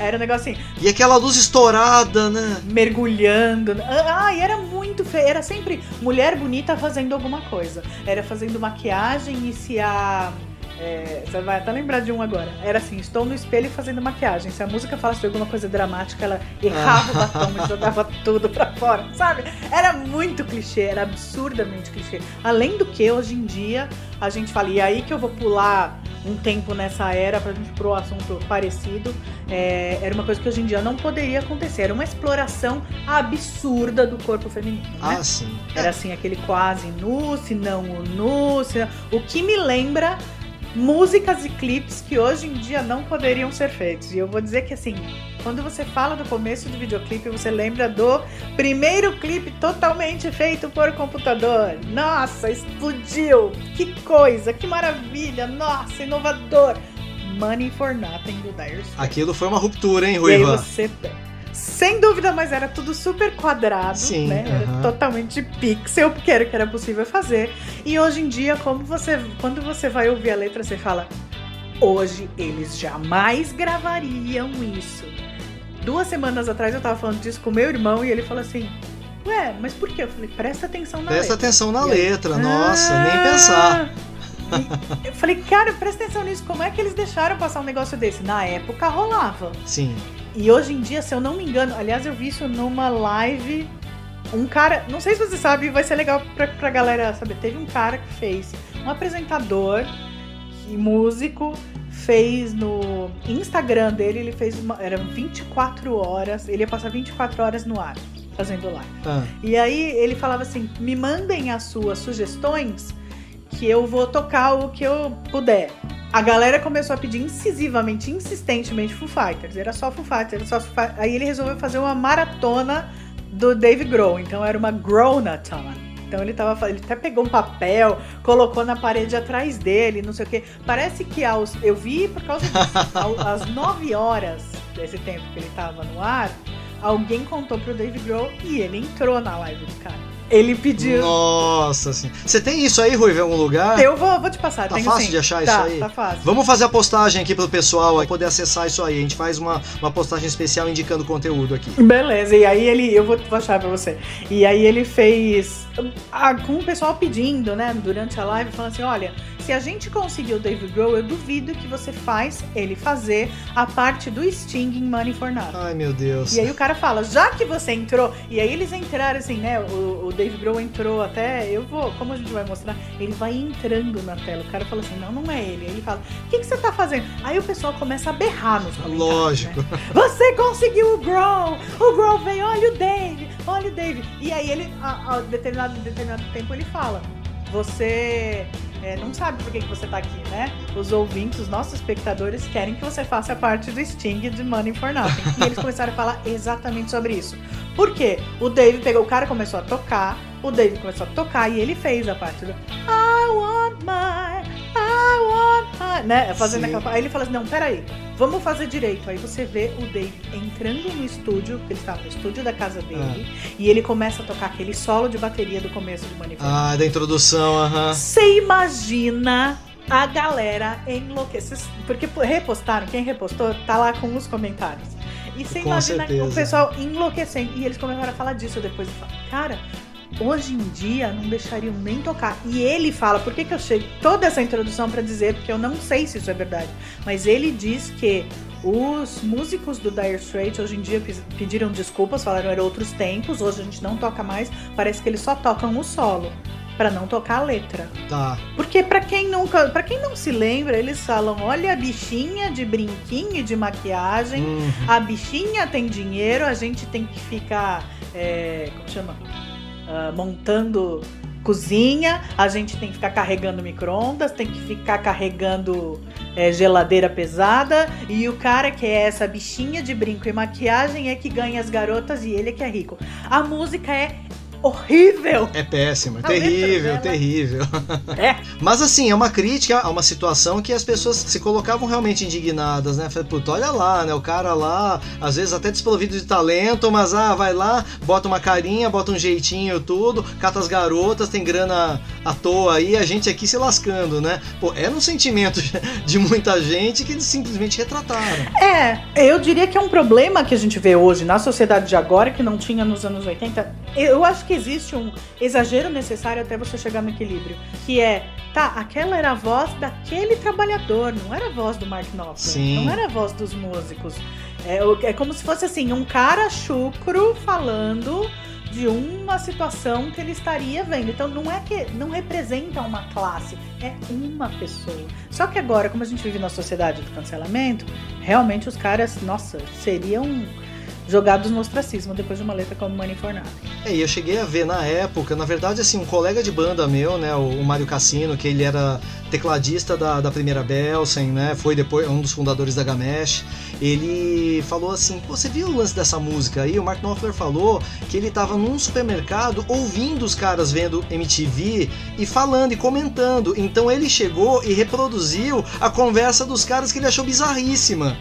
Era um negócio assim. E aquela luz estourada, né? Mergulhando. Ah, e era muito feio. Era sempre mulher bonita fazendo alguma coisa. Era fazendo maquiagem e se a é, você vai até lembrar de um agora. Era assim: estou no espelho fazendo maquiagem. Se a música falasse de alguma coisa dramática, ela errava o batom e jogava tudo pra fora, sabe? Era muito clichê, era absurdamente clichê. Além do que, hoje em dia, a gente fala, e aí que eu vou pular um tempo nessa era pra gente pro assunto parecido. É, era uma coisa que hoje em dia não poderia acontecer. Era uma exploração absurda do corpo feminino. Né? Ah, sim. Era assim, aquele quase nu, se não o nu. Se. O que me lembra músicas e clipes que hoje em dia não poderiam ser feitos. E eu vou dizer que assim, quando você fala do começo do videoclipe, você lembra do primeiro clipe totalmente feito por computador. Nossa, explodiu! Que coisa, que maravilha! Nossa, inovador! Money for Nothing do Dire Straits. Aquilo foi uma ruptura, hein, Ruiva? E aí você sem dúvida, mas era tudo super quadrado, Sim, né? Era totalmente pixel, porque era o que era possível fazer. E hoje em dia, como você, quando você vai ouvir a letra, você fala: hoje eles jamais gravariam isso. Duas semanas atrás eu tava falando disso com meu irmão e ele falou assim: Ué, mas por quê? Eu falei: presta atenção na Presta letra. atenção na E aí, letra, nossa, nem "Ah!" pensar. E Eu falei, cara, presta atenção nisso. Como é que eles deixaram passar um negócio desse? Na época rolava. Sim. E hoje em dia, se eu não me engano, aliás, eu vi isso numa live. Um cara, não sei se você sabe, vai ser legal pra, pra galera saber. Teve um cara que fez, um apresentador e músico, fez no Instagram dele, ele fez uma. Eram 24 horas, ele ia passar 24 horas no ar, fazendo live. Ah, E aí ele falava assim: me mandem as suas sugestões que eu vou tocar o que eu puder. A galera começou a pedir incisivamente, insistentemente Foo Fighters. Era só Foo Fighters, era só Foo Fighters. Aí ele resolveu fazer uma maratona do Dave Grohl. Então era uma Gronathon. Então ele tava ele até pegou um papel, colocou na parede atrás dele, não sei o quê. Parece que aos eu vi por causa disso, [LAUGHS] às 9 horas desse tempo que ele tava no ar, alguém contou pro Dave Grohl e ele entrou na live do cara. Ele pediu. nossa, assim. Você tem isso aí, Ruiva, em algum lugar? Eu vou, vou te passar. Tá fácil sim. de achar tá, isso aí? Tá fácil. Vamos fazer a postagem aqui pro pessoal aí poder acessar isso aí. A gente faz uma, uma postagem especial indicando o conteúdo aqui. Beleza, e aí ele, eu vou vou achar pra você. E aí ele fez ah, com o pessoal pedindo, né, durante a live, falando assim: olha, se a gente conseguir o Dave Grohl, eu duvido que você faz ele fazer a parte do Sting em Money for Nothing. Ai, meu Deus. E aí o cara fala, já que você entrou, e aí eles entraram assim, né? O, o Dave Grohl entrou até, eu vou, como a gente vai mostrar, ele vai entrando na tela. O cara fala assim, não, não é ele. Aí ele fala, o que, que você tá fazendo? Aí o pessoal começa a berrar nos comentários. Lógico. né? [LAUGHS] Você conseguiu o Grohl! O Grohl veio, olha o Dave, olha o Dave. E aí ele, a, a determinado, determinado tempo, ele fala, você é, não sabe por que, que você tá aqui, né? Os ouvintes, os nossos espectadores querem que você faça parte do Sting de Money for Nothing. E eles começaram a falar exatamente sobre isso. Por quê? O Dave pegou, o cara começou a tocar, o Dave começou a tocar e ele fez a parte do I want my, I want my, né? Fazendo Sim. aquela Aí ele fala assim, não, peraí, vamos fazer direito. Aí você vê o Dave entrando no estúdio, que ele estava no estúdio da casa dele, e ele começa a tocar aquele solo de bateria do começo for Nothing. Ah, da introdução, aham. Você imagina a galera enlouquecer. Porque repostaram, quem repostou tá lá com os comentários. E você Com imagina certeza. o pessoal enlouquecendo. E eles começaram a falar disso depois. E cara, hoje em dia não deixariam nem tocar. E ele fala, por que, que eu chego toda essa introdução pra dizer, porque eu não sei se isso é verdade. Mas ele diz que os músicos do Dire Straits hoje em dia pediram desculpas, falaram eram outros tempos, hoje a gente não toca mais, parece que eles só tocam o solo. Pra não tocar a letra. Tá. Porque pra quem nunca, para quem não se lembra, eles falam: "Olha a bichinha de brinquinho e de maquiagem. Hum, A bichinha tem dinheiro, a gente tem que ficar, é, como chama? Ah, montando cozinha, a gente tem que ficar carregando micro-ondas, tem que ficar carregando é, geladeira pesada, e o cara que é essa bichinha de brinco e maquiagem é que ganha as garotas e ele é que é rico. A música é horrível. É péssimo, é terrível, terrível. É. [LAUGHS] Mas assim, é uma crítica a uma situação que as pessoas se colocavam realmente indignadas, né? Falei, puta, olha lá, né? O cara lá, às vezes até desprovido de talento, mas ah, vai lá, bota uma carinha, bota um jeitinho, tudo, cata as garotas, tem grana à toa aí, a gente aqui se lascando, né? Pô, era um sentimento [LAUGHS] de muita gente que eles simplesmente retrataram. É, eu diria que é um problema que a gente vê hoje na sociedade de agora que não tinha nos anos 80. Eu acho que existe um exagero necessário até você chegar no equilíbrio, que é, tá, aquela era a voz daquele trabalhador, não era a voz do Mark Knopfler, não era a voz dos músicos. É, é como se fosse assim, um cara chucro falando de uma situação que ele estaria vendo. Então não é que não representa uma classe, é uma pessoa. Só que agora, como a gente vive na sociedade do cancelamento, realmente os caras, nossa, seriam jogados no ostracismo depois de uma letra como Money for Nothing. É, e eu cheguei a ver na época, na verdade, assim, um colega de banda meu, né, o Mário Cassino, que ele era tecladista da, da primeira Belsen, né, foi depois um dos fundadores da Gamesh, ele falou assim, você viu o lance dessa música aí? O Mark Knopfler falou que ele estava num supermercado ouvindo os caras vendo MTV e falando e comentando, então ele chegou e reproduziu a conversa dos caras que ele achou bizarríssima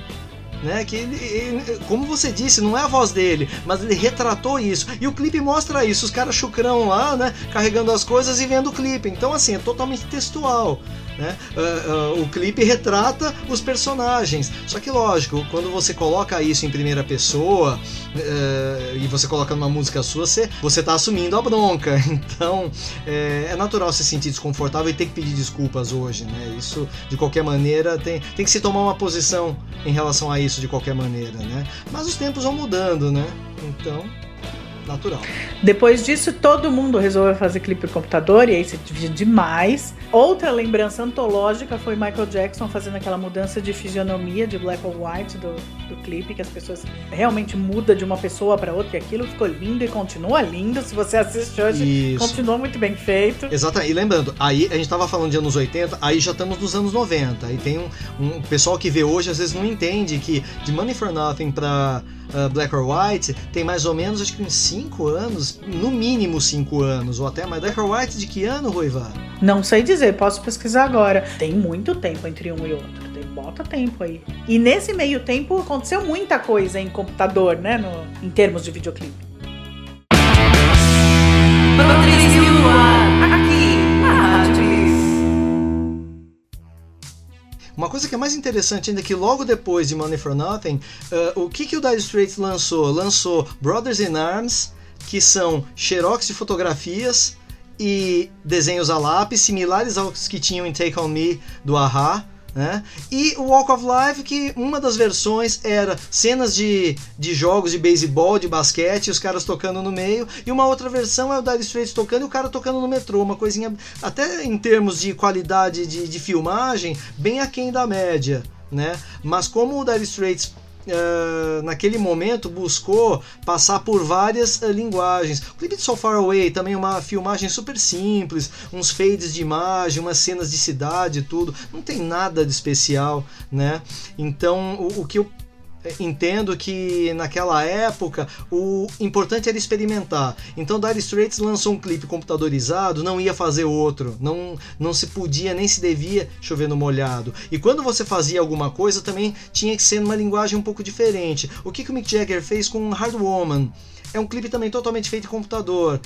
né? Que ele, ele, como você disse, não é a voz dele, mas ele retratou isso. E o clipe mostra isso, os caras chucrão lá, né? Carregando as coisas e vendo o clipe. Então, assim, é totalmente textual. Né? Uh, uh, o clipe retrata os personagens. Só que, lógico, quando você coloca isso em primeira pessoa uh, e você coloca numa música sua, você, você tá assumindo a bronca. [LAUGHS] Então, é, é, natural se sentir desconfortável e ter que pedir desculpas hoje. Né? Isso, de qualquer maneira, tem, tem que se tomar uma posição em relação a isso de qualquer maneira. Né? Mas os tempos vão mudando, né? Então natural. Depois disso, todo mundo resolveu fazer clipe por computador e aí se divide demais. Outra lembrança antológica foi Michael Jackson fazendo aquela mudança de fisionomia de black or white do, do clipe, que as pessoas realmente muda de uma pessoa para outra, e aquilo ficou lindo e continua lindo. Se você assiste hoje, Isso. continua muito bem feito. Exatamente. E lembrando, aí a gente tava falando de anos 80, aí já estamos nos anos 90. Aí tem um, um pessoal que vê hoje, às vezes não entende que de Money for Nothing pra uh, Black or White tem mais ou menos, acho que uns 5 anos, no mínimo 5 anos, ou até mais. Black or White de que ano, Ruiva? Não sei dizer, posso pesquisar agora. Tem muito tempo entre um e outro. Tem, bota tempo aí. E nesse meio tempo aconteceu muita coisa em computador, né? No, em termos de videoclipe. Uma coisa que é mais interessante ainda é que logo depois de Money for Nothing, uh, o que, que o Dire Straits lançou? Lançou Brothers in Arms, que são xerox de fotografias e desenhos a lápis, similares aos que tinham em Take On Me do Aha. Né? E o Walk of Life, que uma das versões era cenas de, de jogos de beisebol, de basquete, os caras tocando no meio, e uma outra versão é o Dire Straits tocando e o cara tocando no metrô, uma coisinha, até em termos de qualidade de, de filmagem, bem aquém da média. Né? Mas como o Dire Straits Uh, naquele momento buscou passar por várias uh, linguagens. O clipe de So Far Away também é uma filmagem super simples, uns fades de imagem, umas cenas de cidade, tudo. Não tem nada de especial, né? Então o, o que eu entendo que naquela época o importante era experimentar. Então Dire Straits lançou um clipe computadorizado, não ia fazer outro, não, não se podia nem se devia chover no molhado. E quando você fazia alguma coisa também tinha que ser numa linguagem um pouco diferente. O que, que o Mick Jagger fez com Hard Woman? É um clipe também totalmente feito em computador.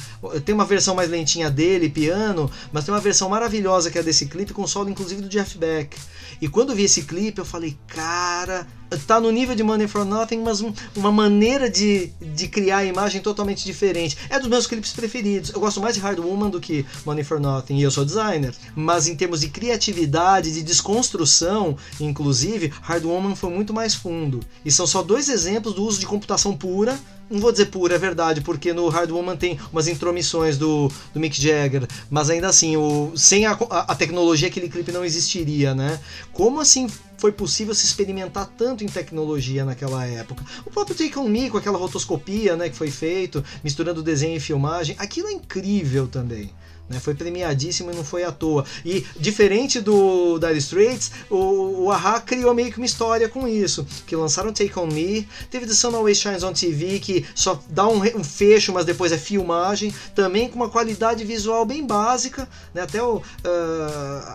Tem uma versão mais lentinha dele, piano, mas tem uma versão maravilhosa que é desse clipe, com solo inclusive do Jeff Beck. E quando vi esse clipe, eu falei, cara, tá no nível de Money for Nothing, mas um, uma maneira de, de criar a imagem totalmente diferente. É dos meus clipes preferidos. Eu gosto mais de Hard Woman do que Money for Nothing, e eu sou designer. Mas em termos de criatividade, de desconstrução, inclusive, Hard Woman foi muito mais fundo. E são só dois exemplos do uso de computação pura não vou dizer pura, é verdade, porque no Hard Woman tem umas intromissões do, do Mick Jagger, mas ainda assim, o, sem a, a, tecnologia aquele clipe não existiria, né? Como assim foi possível se experimentar tanto em tecnologia naquela época? O próprio Take On Me, com aquela rotoscopia né, que foi feito, misturando desenho e filmagem, aquilo é incrível também. Né? Foi premiadíssimo e não foi à toa. E diferente do Dire Straits, o, o Aha criou meio que uma história com isso. Que lançaram Take On Me, teve The Sun Always Shines On TV, que só dá um, um fecho, mas depois é filmagem, também com uma qualidade visual bem básica, né? até o, uh,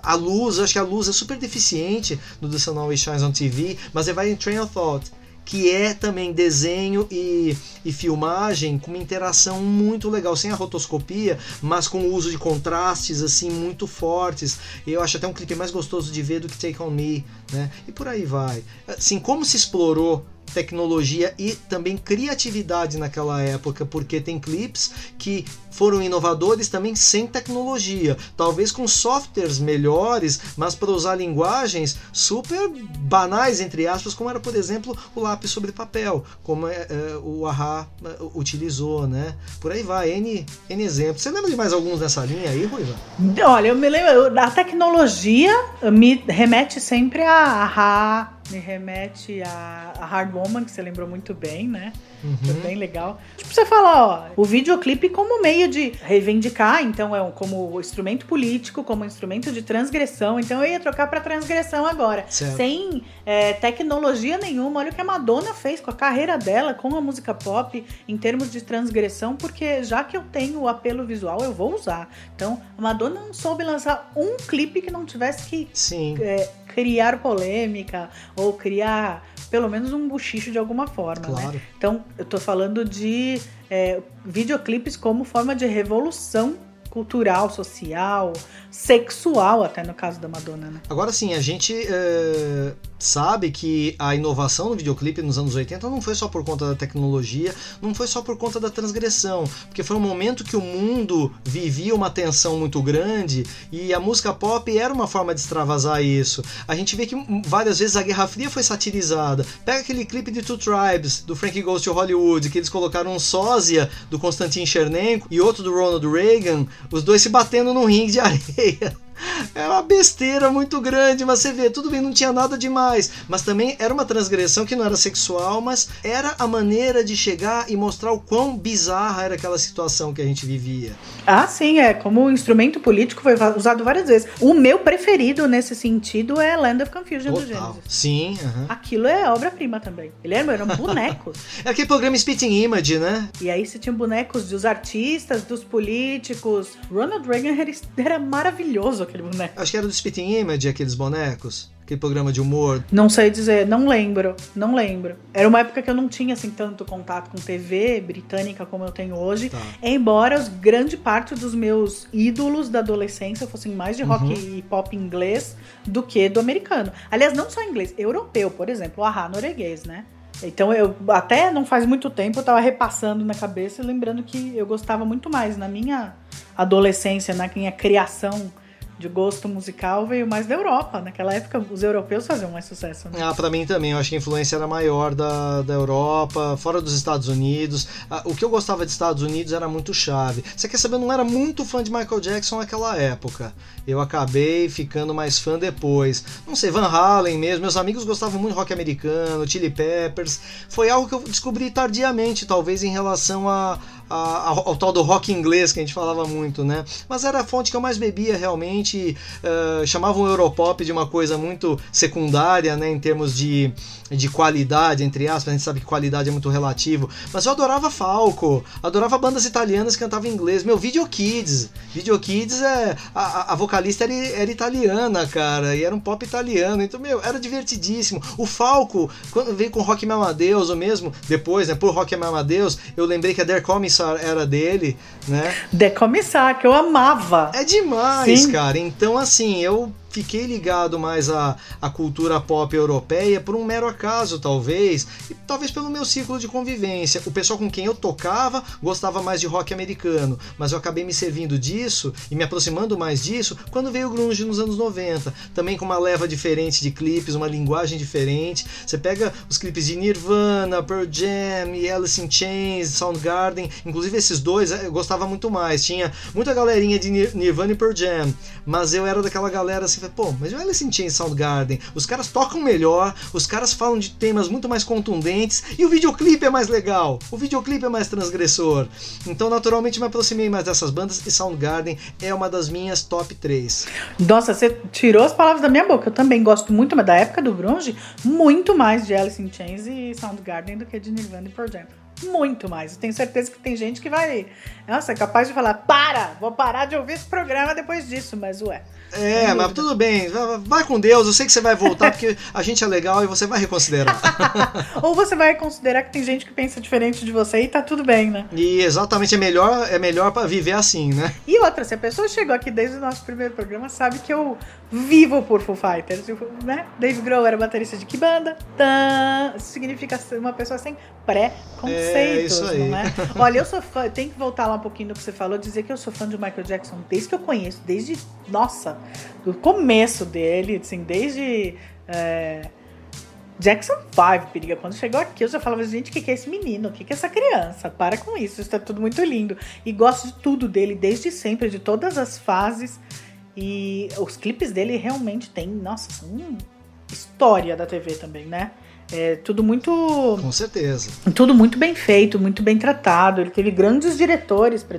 a luz, acho que a luz é super deficiente no The Sun Always Shines On TV, mas ele vai em Train of Thought que é também desenho e, e filmagem com uma interação muito legal, sem a rotoscopia, mas com o uso de contrastes assim muito fortes. Eu acho até um clipe mais gostoso de ver do que Take On Me, né? E por aí vai. Assim, como se explorou tecnologia e também criatividade naquela época, porque tem clipes que foram inovadores também sem tecnologia, talvez com softwares melhores, mas para usar linguagens super banais, entre aspas, como era, por exemplo, o lápis sobre papel, como é, é, o Aha é, utilizou, né? Por aí vai, N, N exemplos. Você lembra de mais alguns nessa linha aí, Ruiva? Olha, eu me lembro, a tecnologia me remete sempre a Aha, me remete a, a Hard Woman, que você lembrou muito bem, né? Uhum. Foi bem legal. Tipo, você falar, ó, o videoclipe como meio de reivindicar, então é um, como instrumento político, como instrumento de transgressão. Então eu ia trocar para transgressão agora. Certo. Sem é, tecnologia nenhuma. Olha o que a Madonna fez com a carreira dela, com a música pop, em termos de transgressão, porque já que eu tenho o apelo visual, eu vou usar. Então, a Madonna não soube lançar um clipe que não tivesse que é, criar polêmica ou criar pelo menos um buchicho de alguma forma, né? claro. né? Então, eu tô falando de é, videoclipes como forma de revolução cultural, social, sexual, até no caso da Madonna, né? Agora sim, a gente é, sabe que a inovação no videoclipe nos anos 80 não foi só por conta da tecnologia, não foi só por conta da transgressão, porque foi um momento que o mundo vivia uma tensão muito grande e a música pop era uma forma de extravasar isso. A gente vê que várias vezes a Guerra Fria foi satirizada. Pega aquele clipe de Two Tribes, do Frank Goes to Hollywood, que eles colocaram um sósia do Konstantin Chernenko e outro do Ronald Reagan, os dois se batendo num ringue de [LAUGHS] areia. É uma besteira muito grande, mas você vê, tudo bem, não tinha nada demais. Mas também era uma transgressão que não era sexual, mas era a maneira de chegar e mostrar o quão bizarra era aquela situação que a gente vivia. Ah, sim, é. Como instrumento político foi usado várias vezes. O meu preferido nesse sentido é Land of Confusion Total. do Genesis. Sim. Uh -huh. Aquilo é obra-prima também. Ele era, eram bonecos. [LAUGHS] é aquele programa Spitting Image, né? E aí você tinha bonecos dos artistas, dos políticos. Ronald Reagan era, era maravilhoso aquele boneco. Acho que era do Spitting Image, aqueles bonecos aquele programa de humor? Não sei dizer, não lembro, não lembro. Era uma época que eu não tinha assim tanto contato com TV britânica como eu tenho hoje, tá. embora grande parte dos meus ídolos da adolescência fossem mais de rock uhum. e pop inglês do que do americano. Aliás, não só inglês, europeu, por exemplo, o Ahá norueguês, né? Então eu até não faz muito tempo eu tava repassando na cabeça e lembrando que eu gostava muito mais na minha adolescência, na minha criação de gosto musical veio mais da Europa. Naquela época, os europeus faziam mais sucesso. Né? Ah, pra mim também. Eu acho que a influência era maior da, da Europa, fora dos Estados Unidos. Ah, o que eu gostava de Estados Unidos era muito chave. Você quer saber, eu não era muito fã de Michael Jackson naquela época. Eu acabei ficando mais fã depois. Não sei, Van Halen mesmo. Meus amigos gostavam muito de rock americano, Chili Peppers. Foi algo que eu descobri tardiamente, talvez em relação a, ao, tal do rock inglês que a gente falava muito, né? Mas era a fonte que eu mais bebia realmente. Uh, chamavam o Europop de uma coisa muito secundária, né? Em termos de, de qualidade, entre aspas. A gente sabe que qualidade é muito relativo. Mas eu adorava Falco, adorava bandas italianas que cantavam inglês. Meu, Video Kids. Video Kids é. A, a vocalista era, era italiana, cara, e era um pop italiano. Então, meu, era divertidíssimo. O Falco, quando veio com Rock Me Amadeus, ou mesmo depois, né? Por Rock Me Amadeus, eu lembrei que a Der Commissar era dele, né? Decomissar, que eu amava. É demais, Sim. cara. Então, assim, eu fiquei ligado mais à, à cultura pop europeia por um mero acaso, talvez, e talvez pelo meu ciclo de convivência. O pessoal com quem eu tocava gostava mais de rock americano, mas eu acabei me servindo disso e me aproximando mais disso quando veio o grunge nos anos 90, também com uma leva diferente de clipes, uma linguagem diferente. Você pega os clipes de Nirvana, Pearl Jam, Alice in Chains, Soundgarden, inclusive esses dois eu gostava muito mais. Tinha muita galerinha de Nirvana e Pearl Jam, mas eu era daquela galera assim fala, pô, mas o Alice in Chains Soundgarden, os caras tocam melhor, os caras falam de temas muito mais contundentes e o videoclipe é mais legal, o videoclipe é mais transgressor. Então, naturalmente, me aproximei mais dessas bandas e Soundgarden é uma das minhas top 3. Nossa, você tirou as palavras da minha boca. Eu também gosto muito, mas da época do grunge, muito mais de Alice in Chains e Soundgarden do que de Nirvana e Pearl Jam muito mais. Eu tenho certeza que tem gente que vai, nossa, é capaz de falar: para, vou parar de ouvir esse programa depois disso, mas ué. É, mas tudo bem, vai com Deus, eu sei que você vai voltar [LAUGHS] porque a gente é legal e você vai reconsiderar. [LAUGHS] Ou você vai considerar que tem gente que pensa diferente de você e tá tudo bem, né? E exatamente, é melhor, é melhor para viver assim, né? E outra, se a pessoa chegou aqui desde o nosso primeiro programa, sabe que eu vivo por Foo Fighters, né? Dave Grohl era baterista de que banda? Isso significa uma pessoa sem pré-conceitos, é, não é? Olha, eu sou fã, tem que voltar lá um pouquinho do que você falou, dizer que eu sou fã de Michael Jackson desde que eu conheço, desde, nossa, do começo dele, assim, desde é, Jackson 5, periga. Quando chegou aqui, eu já falava, gente, o que, que é esse menino? O que, que é essa criança? Para com isso, isso tá tudo muito lindo. E gosto de tudo dele, desde sempre, de todas as fases. E os clipes dele realmente tem, nossa, são história da TV também, né? É tudo muito. Com certeza. Tudo muito bem feito, muito bem tratado. Ele teve grandes diretores para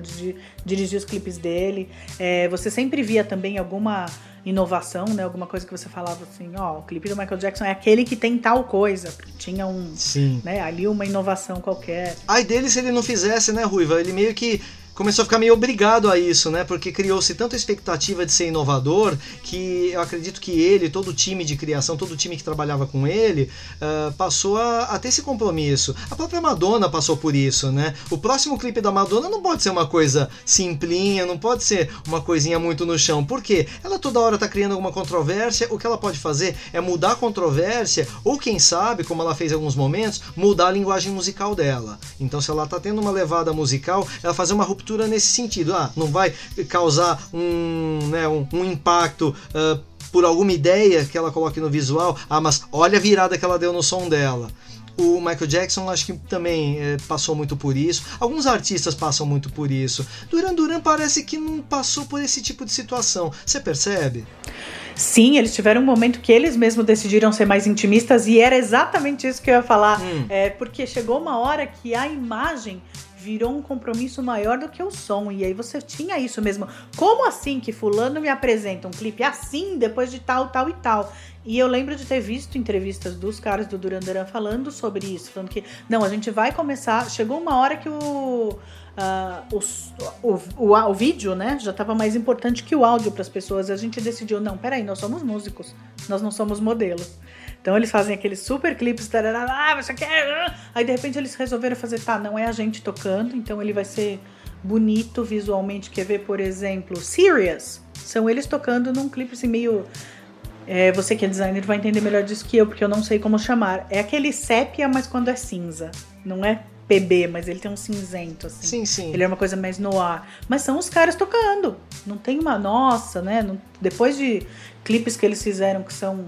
dirigir os clipes dele. É, você sempre via também alguma inovação, né? Alguma coisa que você falava assim, ó, o clipe do Michael Jackson é aquele que tem tal coisa, tinha um, Sim. né, ali uma inovação qualquer. Ai dele se ele não fizesse, né, Ruiva? Ele meio que começou a ficar meio obrigado a isso, né? Porque criou-se tanta expectativa de ser inovador que eu acredito que ele, todo o time de criação, todo o time que trabalhava com ele, uh, passou a, a, ter esse compromisso. A própria Madonna passou por isso, né? O próximo clipe da Madonna não pode ser uma coisa simplinha, não pode ser uma coisinha muito no chão. Por quê? Ela toda hora tá criando alguma controvérsia, o que ela pode fazer é mudar a controvérsia, ou quem sabe, como ela fez em alguns momentos, mudar a linguagem musical dela. Então, se ela tá tendo uma levada musical, ela fazer uma ruptura ruptura nesse sentido. Ah, não vai causar um, né, um, um impacto. Uh, por alguma ideia que ela coloque no visual, ah, mas olha a virada que ela deu no som dela. O Michael Jackson acho que também é, passou muito por isso. Alguns artistas passam muito por isso. Duran Duran parece que não passou por esse tipo de situação. Você percebe? Sim, eles tiveram um momento que eles mesmos decidiram ser mais intimistas e era exatamente isso que eu ia falar. Hum. É, porque chegou uma hora que a imagem virou um compromisso maior do que o som. E aí você tinha isso mesmo. Como assim que fulano me apresenta um clipe assim, depois de tal, tal e tal? E eu lembro de ter visto entrevistas dos caras do Duran Duran falando sobre isso, falando que não, a gente vai começar. Chegou uma hora que o Uh, o, o, o, vídeo, né, já estava mais importante que o áudio para as pessoas. A gente decidiu, não, peraí, nós somos músicos, nós não somos modelos. Então eles fazem aqueles super clipes, tarará, você quer. Aí de repente eles resolveram fazer, tá, não é a gente tocando, então ele vai ser bonito visualmente. Quer ver, por exemplo, Serious? São eles tocando num clipe assim meio. É, você que é designer vai entender melhor disso que eu, porque eu não sei como chamar. É aquele sépia, mas quando é cinza. Não é PB, mas ele tem um cinzento, assim. Sim, sim. Ele é uma coisa mais no ar. Mas são os caras tocando. Não tem uma nossa, né? Não, depois de clipes que eles fizeram que são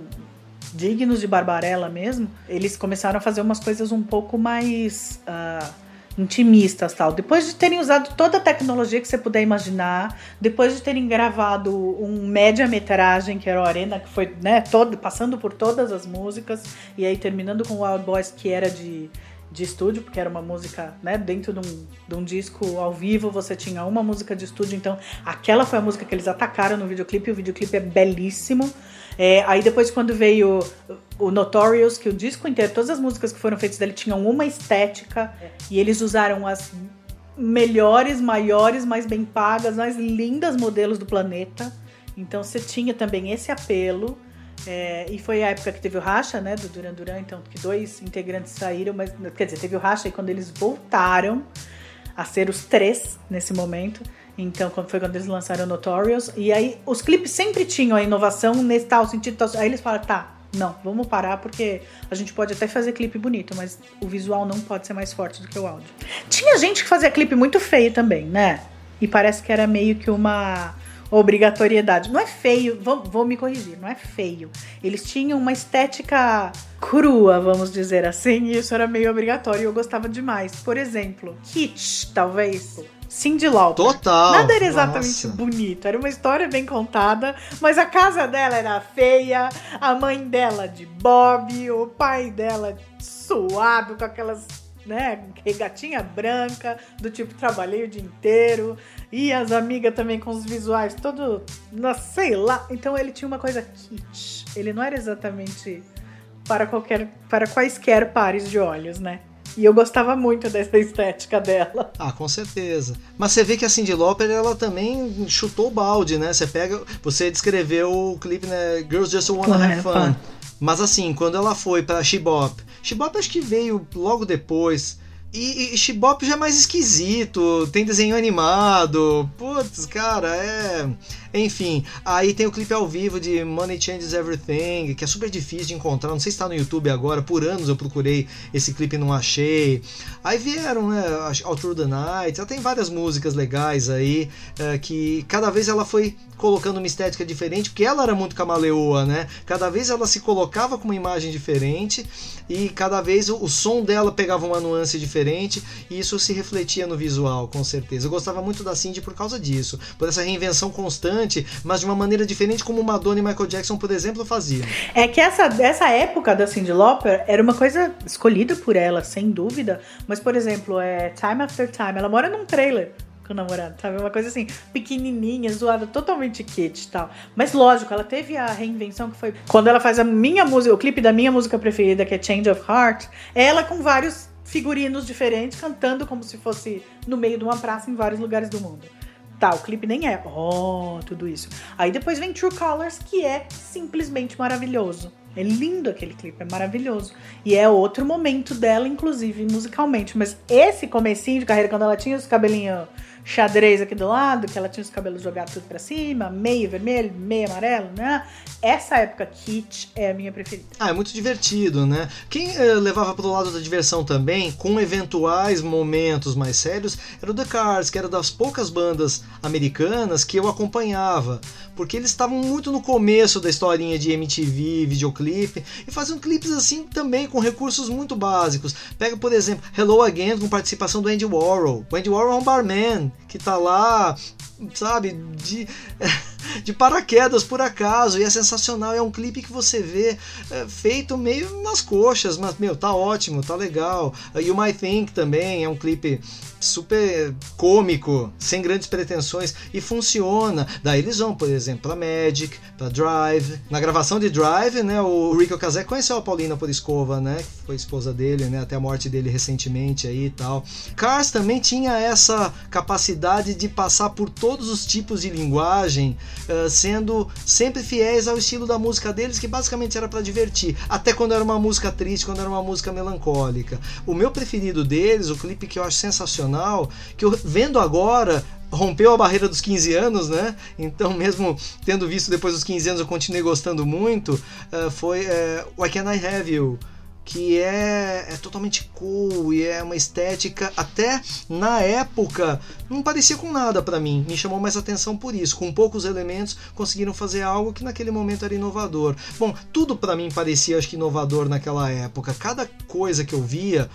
dignos de Barbarella mesmo, eles começaram a fazer umas coisas um pouco mais uh, intimistas tal. Depois de terem usado toda a tecnologia que você puder imaginar, depois de terem gravado um média-metragem que era o Arena, que foi né, todo, passando por todas as músicas, e aí terminando com Wild Boys, que era de de estúdio, porque era uma música, né, dentro de um, de um disco ao vivo, você tinha uma música de estúdio, então aquela foi a música que eles atacaram no videoclipe, o videoclipe é belíssimo. É, aí depois quando veio o Notorious, que o disco inteiro, todas as músicas que foram feitas dele tinham uma estética, e eles usaram as melhores, maiores, mais bem pagas, mais lindas modelos do planeta. Então você tinha também esse apelo. É, e foi a época que teve o racha, né, do Duran Duran, então que dois integrantes saíram, mas quer dizer, teve o racha e quando eles voltaram a ser os três nesse momento, então foi quando eles lançaram Notorious, e aí os clipes sempre tinham a inovação nesse tal sentido, tal, aí eles falaram, tá, não, vamos parar porque a gente pode até fazer clipe bonito, mas o visual não pode ser mais forte do que o áudio. Tinha gente que fazia clipe muito feio também, né? E parece que era meio que uma obrigatoriedade. Não é feio, vou, vou me corrigir, não é feio. Eles tinham uma estética crua, vamos dizer assim, e isso era meio obrigatório e eu gostava demais. Por exemplo, Kitsch, talvez. Cindy Lauper. Total. Nada era exatamente Nossa. bonito, era uma história bem contada, mas a casa dela era feia, a mãe dela de Bob, o pai dela suado com aquelas, né, regatinha branca, do tipo trabalhei o dia inteiro, e as amigas também com os visuais todo, não sei lá. Então ele tinha uma coisa kitsch. Ele não era exatamente para qualquer para quaisquer pares de olhos, né? E eu gostava muito dessa estética dela. Ah, com certeza. Mas você vê que a Cyndi Lauper, ela também chutou o balde, né? Você pega, você descreveu o clipe, né? Girls Just Wanna Have Fun. Fun. Mas assim, quando ela foi pra Shibop, Shibop acho que veio logo depois. E, e Shibop já é mais esquisito, tem desenho animado. Putz, cara, é. Enfim, aí tem o clipe ao vivo de Money Changes Everything, que é super difícil de encontrar. Não sei se tá no YouTube agora, por anos eu procurei esse clipe e não achei. Aí vieram, né? All Through the Night, já tem várias músicas legais aí, é, que cada vez ela foi colocando uma estética diferente, porque ela era muito camaleoa, né? Cada vez ela se colocava com uma imagem diferente e cada vez o, o som dela pegava uma nuance diferente e isso se refletia no visual, com certeza. Eu gostava muito da Cindy por causa disso, por essa reinvenção constante, mas de uma maneira diferente como Madonna e Michael Jackson, por exemplo, faziam. É que essa, essa época da Cyndi Lauper era uma coisa escolhida por ela, sem dúvida. Mas, por exemplo, é Time After Time. Ela mora num trailer com o namorado, sabe? Uma coisa assim, pequenininha, zoada, totalmente kit e tal. Mas lógico, ela teve a reinvenção que foi quando ela faz a minha música, o clipe da minha música preferida, que é Change of Heart, ela com vários figurinos diferentes, cantando como se fosse no meio de uma praça em vários lugares do mundo. Tá, o clipe nem é, oh, tudo isso. Aí depois vem True Colors, que é simplesmente maravilhoso. É lindo aquele clipe, é maravilhoso. E é outro momento dela, inclusive, musicalmente. Mas esse comecinho de carreira, quando ela tinha os cabelinhos xadrez aqui do lado, que ela tinha os cabelos jogados tudo pra cima, meio vermelho, meio amarelo, né? Essa época Kit é a minha preferida. Ah, é muito divertido, né? Quem eh, levava pro lado da diversão também, com eventuais momentos mais sérios, era o The Cars, que era das poucas bandas americanas que eu acompanhava, porque eles estavam muito no começo da historinha de MTV, videoclipe, e faziam clipes assim também com recursos muito básicos. Pega, por exemplo, Hello Again com participação do Andy Warhol. O Andy Warhol é um barman que tá lá, sabe, de de paraquedas por acaso e é sensacional. É um clipe que você vê é, feito meio nas coxas, mas meu, tá ótimo, tá legal. E o My Think também é um clipe super cômico, sem grandes pretensões e funciona. Daí eles vão, por exemplo, pra Magic, pra Drive. Na gravação de Drive, né, o Rico Kazé conheceu a Paulina Poriscova, né, que foi esposa dele, né, até a morte dele recentemente aí e tal. Cars também tinha essa capacidade de passar por todos os tipos de linguagem, uh, sendo sempre fiéis ao estilo da música deles, que basicamente era para divertir, até quando era uma música triste, quando era uma música melancólica. O meu preferido deles, o clipe que eu acho sensacional, que eu vendo agora rompeu a barreira dos 15 anos, né? Então, [LAUGHS] mesmo tendo visto depois dos 15 anos, eu continuei gostando muito. Uh, foi uh, Why Can I Have You? Que é, é, totalmente cool e é uma estética até na época não parecia com nada para mim. Me chamou mais atenção por isso. Com poucos elementos conseguiram fazer algo que naquele momento era inovador. Bom tudo para mim parecia acho que inovador naquela época. Cada coisa que eu via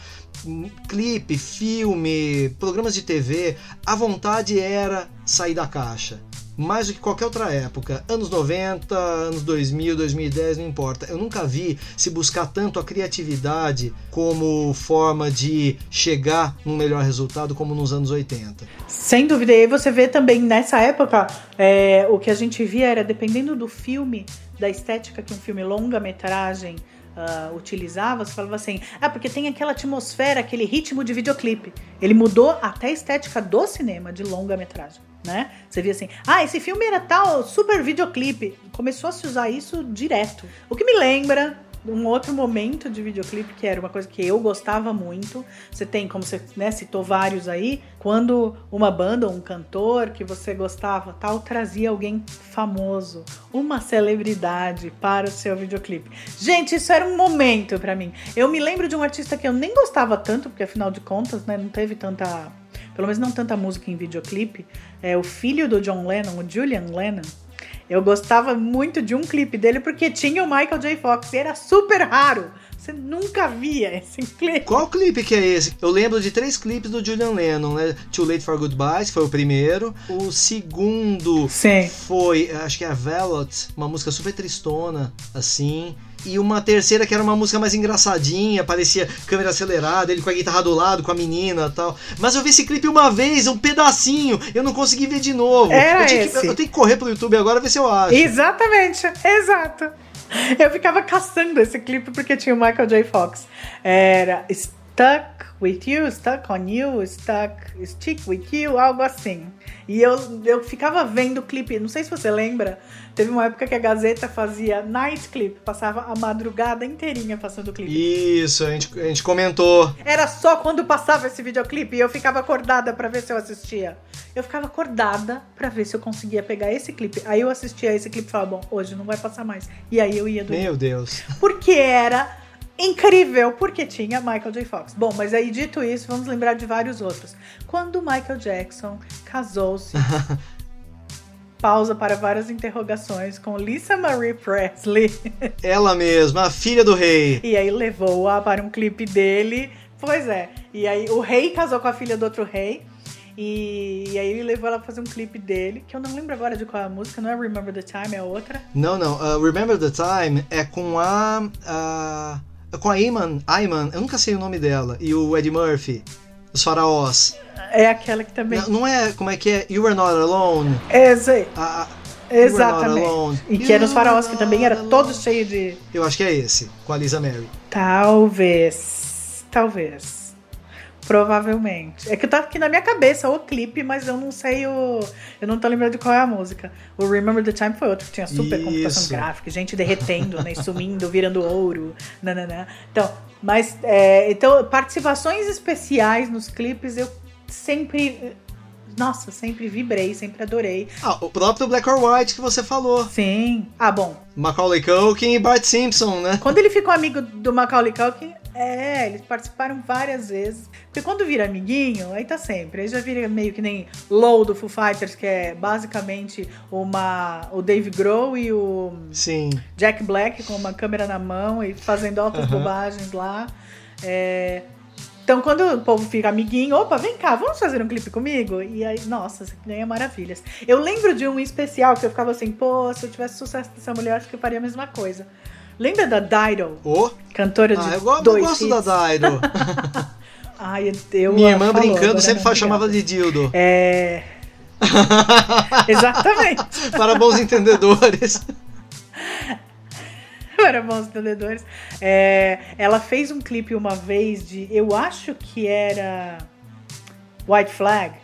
clipe filme programas de TV a vontade era sair da caixa mais do que qualquer outra época. Anos 90, anos 2000, 2010, não importa. Eu nunca vi se buscar tanto a criatividade como forma de chegar num melhor resultado como nos anos 80. Sem dúvida. E aí você vê também nessa época, é, o que a gente via era, dependendo do filme, da estética que um filme longa-metragem Uh, utilizava, você falava assim, ah, porque tem aquela atmosfera, aquele ritmo de videoclipe. Ele mudou até a estética do cinema, de longa-metragem, né? Você via assim, ah, esse filme era tal, super videoclipe. Começou a se usar isso direto. O que me lembra um outro momento de videoclipe que era uma coisa que eu gostava muito. Você tem, como você né, citou vários aí, quando uma banda ou um cantor que você gostava tal trazia alguém famoso, uma celebridade para o seu videoclipe. Gente, isso era um momento para mim. Eu me lembro de um artista que eu nem gostava tanto, porque afinal de contas, né, não teve tanta, pelo menos não tanta música em videoclipe. É o filho do John Lennon, o Julian Lennon. Eu gostava muito de um clipe dele porque tinha o Michael J. Fox e era super raro Você nunca via esse [LAUGHS] clipe. Qual clipe que é esse? Eu lembro de três clipes do Julian Lennon, né? Too Late for Goodbye, que foi o primeiro. O segundo Sim. foi, acho que é a Velvet, uma música super tristona, assim. E uma terceira que era uma música mais engraçadinha, parecia câmera acelerada, ele com a guitarra do lado, com a menina e tal. Mas eu vi esse clipe uma vez, um pedacinho, eu não consegui ver de novo. Era eu, esse. que, eu tenho que correr pro YouTube agora ver se eu acho. Exatamente, exato. Eu ficava caçando esse clipe porque tinha o Michael J. Fox. Era Stuck with You, Stuck on You, Stuck, Stick with You, algo assim. E eu, eu ficava vendo o clipe, não sei se você lembra, teve uma época que a Gazeta fazia night clip, passava a madrugada inteirinha passando o clipe. Isso, a gente, a gente comentou. Era só quando passava esse videoclipe e eu ficava acordada pra ver se eu assistia. Eu ficava acordada pra ver se eu conseguia pegar esse clipe. Aí eu assistia esse clipe e falava, bom, hoje não vai passar mais. E aí eu ia dormir. Meu Deus. Porque era incrível, porque tinha Michael J. Fox. Bom, mas aí dito isso, vamos lembrar de vários outros. Quando Michael Jackson casou-se, [LAUGHS] pausa para várias interrogações com Lisa Marie Presley. [LAUGHS] Ela mesma, a filha do rei. E aí levou-a para um clipe dele. Pois é. E aí o rei casou com a filha do outro rei. E, e aí ele levou ela pra fazer um clipe dele, que eu não lembro agora de qual é a música, não é Remember the Time, é outra. Não, não. uh, Remember the Time é com a. a com a Ayman, Ayman, eu nunca sei o nome dela, e o Eddie Murphy, os faraós. É aquela que também. Não, não é, como é que é? You Are Not Alone. É, sei. A- Exatamente. Alone. E que era os faraós, que também era Not todo Alone. cheio de. Eu acho que é esse, com a Lisa Mary. Talvez. Talvez. Provavelmente. É que tá aqui na minha cabeça o clipe, mas eu não sei o. Eu não tô lembrando de qual é a música. O Remember the Time foi outro que tinha super computação Isso. gráfica, gente derretendo, né? Sumindo, virando ouro. Nananã. Então, mas. é, então, participações especiais nos clipes eu sempre. Nossa, sempre vibrei, sempre adorei. Ah, o próprio Black or White que você falou. Sim. Ah, bom. Macaulay Culkin e Bart Simpson, né? Quando ele ficou amigo do Macaulay Culkin, é, eles participaram várias vezes. Porque quando vira amiguinho, aí tá sempre. Aí já vira meio que nem Low do Foo Fighters, que é basicamente uma, o Dave Grohl e o Sim. Jack Black com uma câmera na mão e fazendo altas Aham. bobagens lá. É, Então, quando o povo fica amiguinho, opa, vem cá, vamos fazer um clipe comigo? E aí, nossa, ganha maravilhas. Eu lembro de um especial que eu ficava assim, pô, se eu tivesse sucesso dessa mulher, acho que eu faria a mesma coisa. Lembra da Dido, Ô, cantora de ah, eu, eu dois gosto hits? da Dido. [LAUGHS] Ai, eu Minha irmã falou, brincando agora sempre não fa- me chamava de dildo. É, [LAUGHS] exatamente. Para bons entendedores. [LAUGHS] Para bons entendedores. É, ela fez um clipe uma vez de. Eu acho que era. White Flag.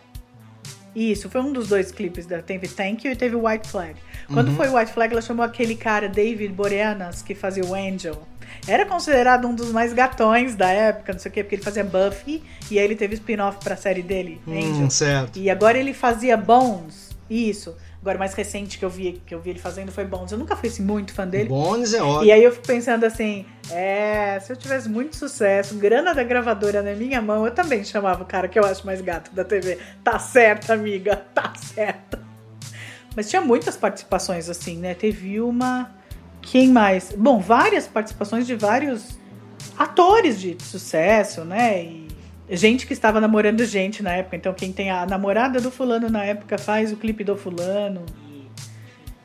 Isso, foi um dos dois clipes da Teve Thank You e teve White Flag. Quando Uhum. foi White Flag, ela chamou aquele cara, David Boreanaz, que fazia o Angel. Era considerado um dos mais gatões da época, não sei o quê, porque ele fazia Buffy e aí ele teve spin-off pra série dele, Angel. Hum, certo. E agora ele fazia Bones. Isso. Agora, o mais recente que eu vi, que eu vi ele fazendo foi Bones. Eu nunca fui assim, muito fã dele. Bones é E ótimo. aí eu fico pensando assim, é, se eu tivesse muito sucesso, grana da gravadora na minha mão, eu também chamava o cara que eu acho mais gato da TV. Tá certo, amiga, tá certo. Mas tinha muitas participações assim, né? Teve uma. Quem mais? Bom, várias participações de vários atores de sucesso, né? E gente que estava namorando gente na época. Então, quem tem a namorada do fulano na época faz o clipe do fulano.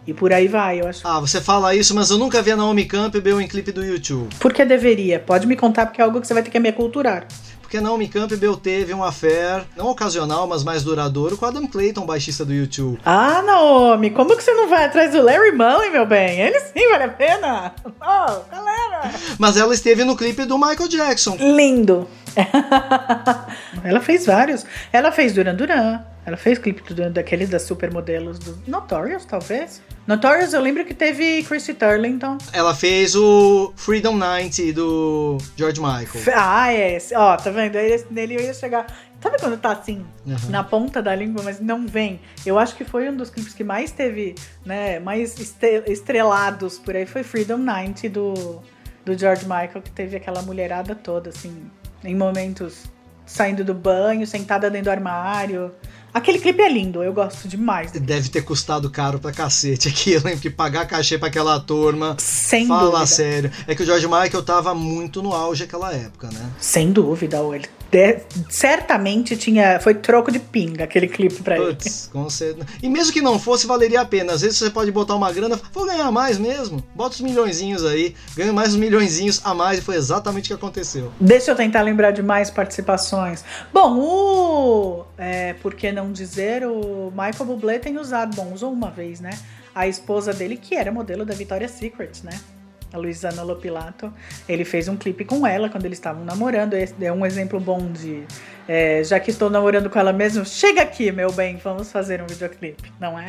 E, por aí vai, eu acho. Ah, você fala isso, mas eu nunca vi a Naomi Campbell em clipe do YouTube. Por que deveria? Pode me contar, porque é algo que você vai ter que me aculturar. Porque Naomi Campbell teve um affair, não ocasional, mas mais duradouro, com Adam Clayton, baixista do YouTube. Ah, Naomi, como que você não vai atrás do Larry Mullen, meu bem? Ele sim vale a pena. [LAUGHS] Oh, galera. Mas ela esteve no clipe do Michael Jackson. Lindo. [LAUGHS] ela fez vários. Ela fez Duran Duran. Ela fez clipe do- daqueles das supermodelos do Notorious, talvez. Notorious, eu lembro que teve Chrissy Turlington. Ela fez o Freedom 90 do George Michael. Ah, é esse. Ó, tá vendo? Nele eu ia chegar. Sabe quando tá assim, Uhum. na ponta da língua, mas não vem? Eu acho que foi um dos clipes que mais teve, né, mais estrelados por aí. Foi Freedom 90 do, do George Michael, que teve aquela mulherada toda, assim, em momentos saindo do banho, sentada dentro do armário. Aquele clipe é lindo, eu gosto demais. Deve ter custado caro pra cacete aquilo, hein? Porque pagar cachê pra aquela turma. Sem fala dúvida. sério. É que o George Michael tava muito no auge naquela época, né? Sem dúvida, ele de- certamente tinha. Foi troco de pinga aquele clipe pra ele. Putz, com certeza. E mesmo que não fosse, valeria a pena. Às vezes você pode botar uma grana, vou ganhar mais mesmo. Bota os milhõezinhos aí, ganha mais uns milhõezinhos a mais, e foi exatamente o que aconteceu. Deixa eu tentar lembrar de mais participações. Bom, o. É, por que não dizer, o Michael Bublé tem usado, bom, usou uma vez, né? A esposa dele, que era modelo da Victoria's Secret, né? A Luisana Lopilato. Ele fez um clipe com ela quando eles estavam namorando. Esse é um exemplo bom de. é, já que estou namorando com ela mesmo, chega aqui, meu bem, vamos fazer um videoclipe, não é?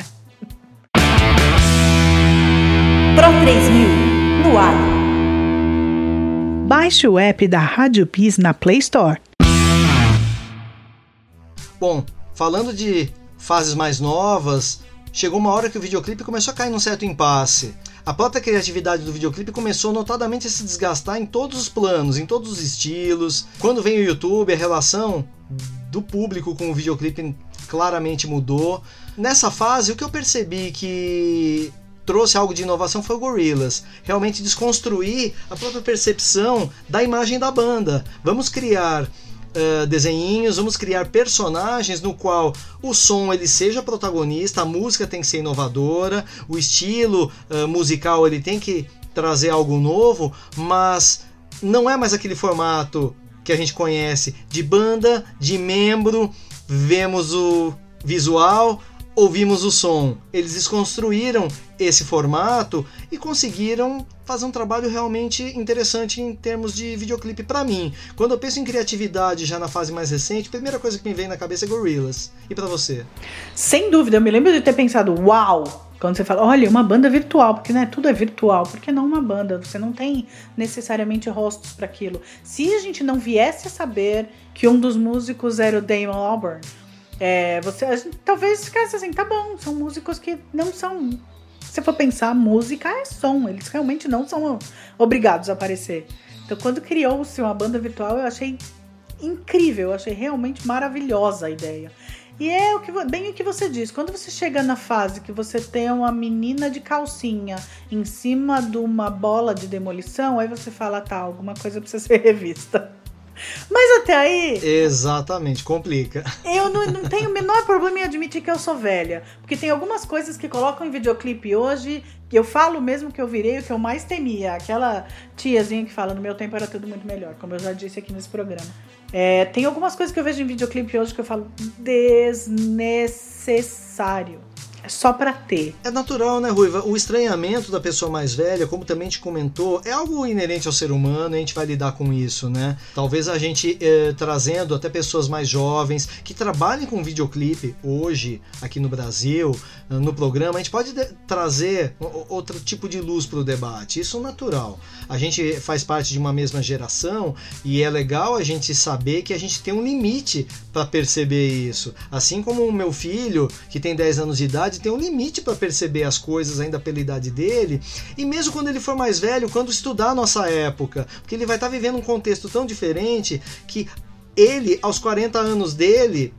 Pro 3000 no ar. Baixe o app da Rádio Pis na Play Store. Bom, falando de fases mais novas, chegou uma hora que o videoclipe começou a cair num certo impasse. A própria criatividade do videoclipe começou notadamente a se desgastar em todos os planos, em todos os estilos. Quando vem o YouTube, a relação do público com o videoclipe claramente mudou. Nessa fase, o que eu percebi que trouxe algo de inovação foi o Gorillaz. Realmente desconstruir a própria percepção da imagem da banda. Vamos criar uh, desenhinhos, vamos criar personagens no qual o som ele seja protagonista, a música tem que ser inovadora, o estilo uh, musical ele tem que trazer algo novo, mas não é mais aquele formato que a gente conhece. De banda, de membro, vemos o visual, ouvimos o som. Eles desconstruíram esse formato e conseguiram fazer um trabalho realmente interessante em termos de videoclipe para mim. Quando eu penso em criatividade já na fase mais recente, a primeira coisa que me vem na cabeça é Gorillaz. E para você? Sem dúvida, eu me lembro de ter pensado, uau! Quando você fala, olha, uma banda virtual, porque né, tudo é virtual, porque não uma banda? Você não tem necessariamente rostos para aquilo. Se a gente não viesse a saber que um dos músicos era o Damon Albarn, é, você talvez ficasse assim, tá bom, são músicos que não são. Se for pensar, música é som, eles realmente não são obrigados a aparecer. Então, quando criou-se uma banda virtual, eu achei incrível, eu achei realmente maravilhosa a ideia. E é o que, bem o que você diz. Quando você chega na fase que você tem uma menina de calcinha em cima de uma bola de demolição, aí você fala, tá, alguma coisa precisa ser revista. Mas até aí. Exatamente, complica. Eu não, não tenho o menor problema em admitir que eu sou velha. Porque tem algumas coisas que colocam em videoclipe hoje que eu falo mesmo que eu virei o que eu mais temia. Aquela tiazinha que fala: no meu tempo era tudo muito melhor, como eu já disse aqui nesse programa. É, tem algumas coisas que eu vejo em videoclipe hoje que eu falo desnecessário. É só pra ter. É natural, né, Ruiva? O estranhamento da pessoa mais velha, como também te comentou, é algo inerente ao ser humano e a gente vai lidar com isso, né? Talvez a gente eh, trazendo até pessoas mais jovens que trabalhem com videoclipe hoje aqui no Brasil, no programa, a gente pode trazer outro tipo de luz para o debate. Isso é natural. A gente faz parte de uma mesma geração e é legal a gente saber que a gente tem um limite para perceber isso. Assim como o meu filho, que tem 10 anos de idade, tem um limite para perceber as coisas ainda pela idade dele, e mesmo quando ele for mais velho, quando estudar a nossa época, porque ele vai estar tá vivendo um contexto tão diferente que ele, aos 40 anos dele,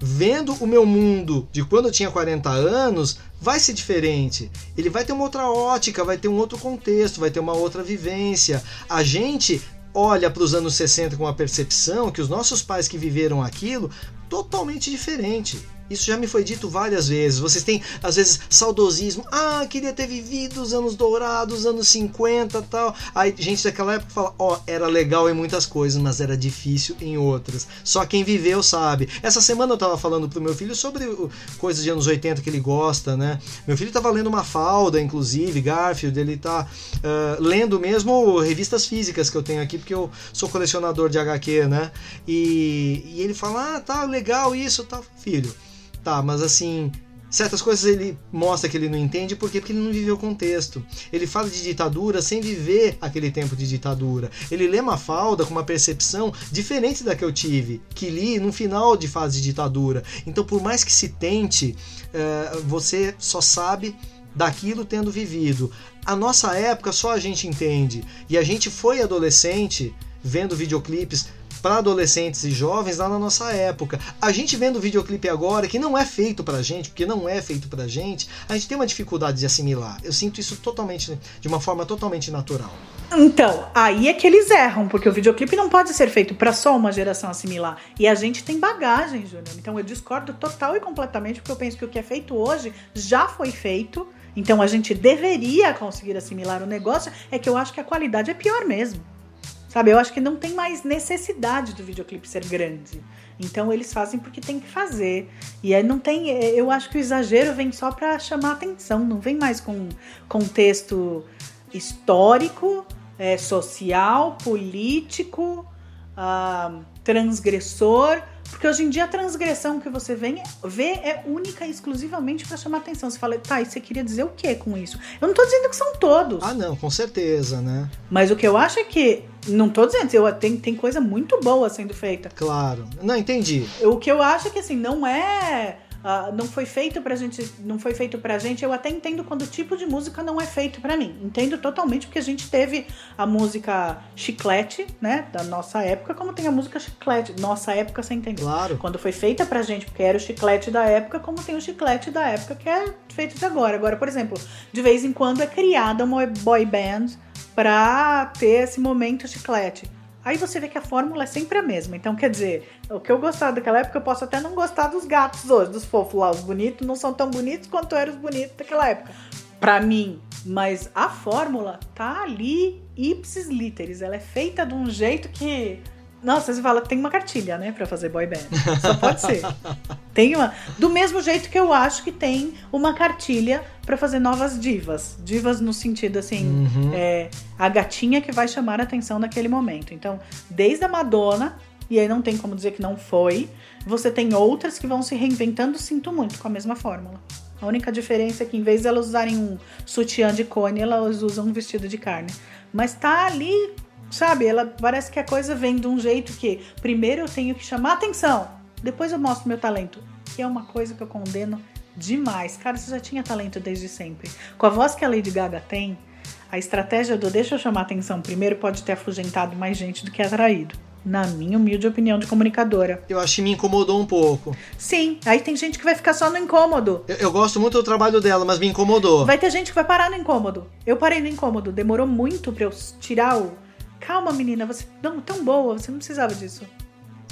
vendo o meu mundo de quando eu tinha 40 anos, vai ser diferente. Ele vai ter uma outra ótica, vai ter um outro contexto, vai ter uma outra vivência. A gente olha para os anos 60 com a percepção que os nossos pais que viveram aquilo totalmente diferente. Isso já me foi dito várias vezes. Vocês têm, às vezes, saudosismo. Ah, queria ter vivido os anos dourados, anos 50 tal. Aí, gente daquela época fala: Ó, oh, era legal em muitas coisas, mas era difícil em outras. Só quem viveu sabe. Essa semana eu tava falando pro meu filho sobre coisas de anos 80 que ele gosta, né? Meu filho tava lendo uma falda, inclusive, Garfield. Ele tá uh, lendo mesmo revistas físicas que eu tenho aqui, porque eu sou colecionador de HQ, né? E, e ele fala: Ah, tá legal isso, tá, filho. Tá, mas assim, certas coisas ele mostra que ele não entende porque porque ele não viveu o contexto. Ele fala de ditadura sem viver aquele tempo de ditadura. Ele lê Mafalda com uma percepção diferente da que eu tive, que li no final de fase de ditadura. Então, por mais que se tente, uh, você só sabe daquilo tendo vivido. A nossa época só a gente entende. E a gente foi adolescente vendo videoclipes para adolescentes e jovens lá na nossa época. A gente vendo o videoclipe agora, que não é feito pra gente, porque não é feito pra gente, a gente tem uma dificuldade de assimilar. Eu sinto isso totalmente, de uma forma totalmente natural. Então, aí é que eles erram, porque o videoclipe não pode ser feito para só uma geração assimilar. E a gente tem bagagem, Júnior. Então eu discordo total e completamente, porque eu penso que o que é feito hoje já foi feito. Então a gente deveria conseguir assimilar o negócio. É que eu acho que a qualidade é pior mesmo. Sabe? Eu acho que não tem mais necessidade do videoclipe ser grande. Então eles fazem porque tem que fazer. E aí não tem. Eu acho que o exagero vem só para chamar atenção, não vem mais com contexto histórico, é, social, político, uh, transgressor. Porque hoje em dia a transgressão que você vê, vê é única e exclusivamente para chamar atenção. Você fala, tá, e você queria dizer o que com isso? Eu não tô dizendo que são todos. Ah, não, com certeza, né? Mas o que eu acho é que. Não tô dizendo, eu, tem, tem coisa muito boa sendo feita. Claro. Não, entendi. O que eu acho é que assim, não é Uh, não foi feito pra gente, não foi feito pra gente. Eu até entendo quando o tipo de música não é feito para mim. Entendo totalmente porque a gente teve a música chiclete, né, da nossa época, como tem a música chiclete, nossa época, você entendeu? Claro. Quando foi feita pra gente, porque era o chiclete da época, como tem o chiclete da época que é feito de agora. Agora, por exemplo, de vez em quando é criada uma boy band pra ter esse momento chiclete. Aí você vê que a fórmula é sempre a mesma. Então, quer dizer, o que eu gostava daquela época, eu posso até não gostar dos gatos hoje, dos fofos lá. Os bonitos não são tão bonitos quanto eram os bonitos daquela época. Pra mim. Mas a fórmula tá ali, ipsis literis. Ela é feita de um jeito que nossa, você fala, tem uma cartilha, né, para fazer boy band. Só pode ser. Tem uma. Do mesmo jeito que eu acho que tem uma cartilha para fazer novas divas. Divas no sentido assim, uhum. é, a gatinha que vai chamar a atenção naquele momento. Então, desde a Madonna, e aí não tem como dizer que não foi, você tem outras que vão se reinventando, sinto muito, com a mesma fórmula. A única diferença é que em vez de elas usarem um sutiã de cone, elas usam um vestido de carne. Mas tá ali Sabe, ela parece que a coisa vem de um jeito que primeiro eu tenho que chamar atenção, depois eu mostro meu talento. Que é uma coisa que eu condeno demais. Cara, você já tinha talento desde sempre. Com a voz que a Lady Gaga tem, a estratégia do deixa eu chamar atenção primeiro pode ter afugentado mais gente do que atraído. Na minha humilde opinião de comunicadora. Eu acho que me incomodou um pouco. Sim, aí tem gente que vai ficar só no incômodo. Eu, eu, gosto muito do trabalho dela, mas me incomodou. Vai ter gente que vai parar no incômodo. Eu parei no incômodo. Demorou muito pra eu tirar o, Calma, menina, você não tão boa, você não precisava disso.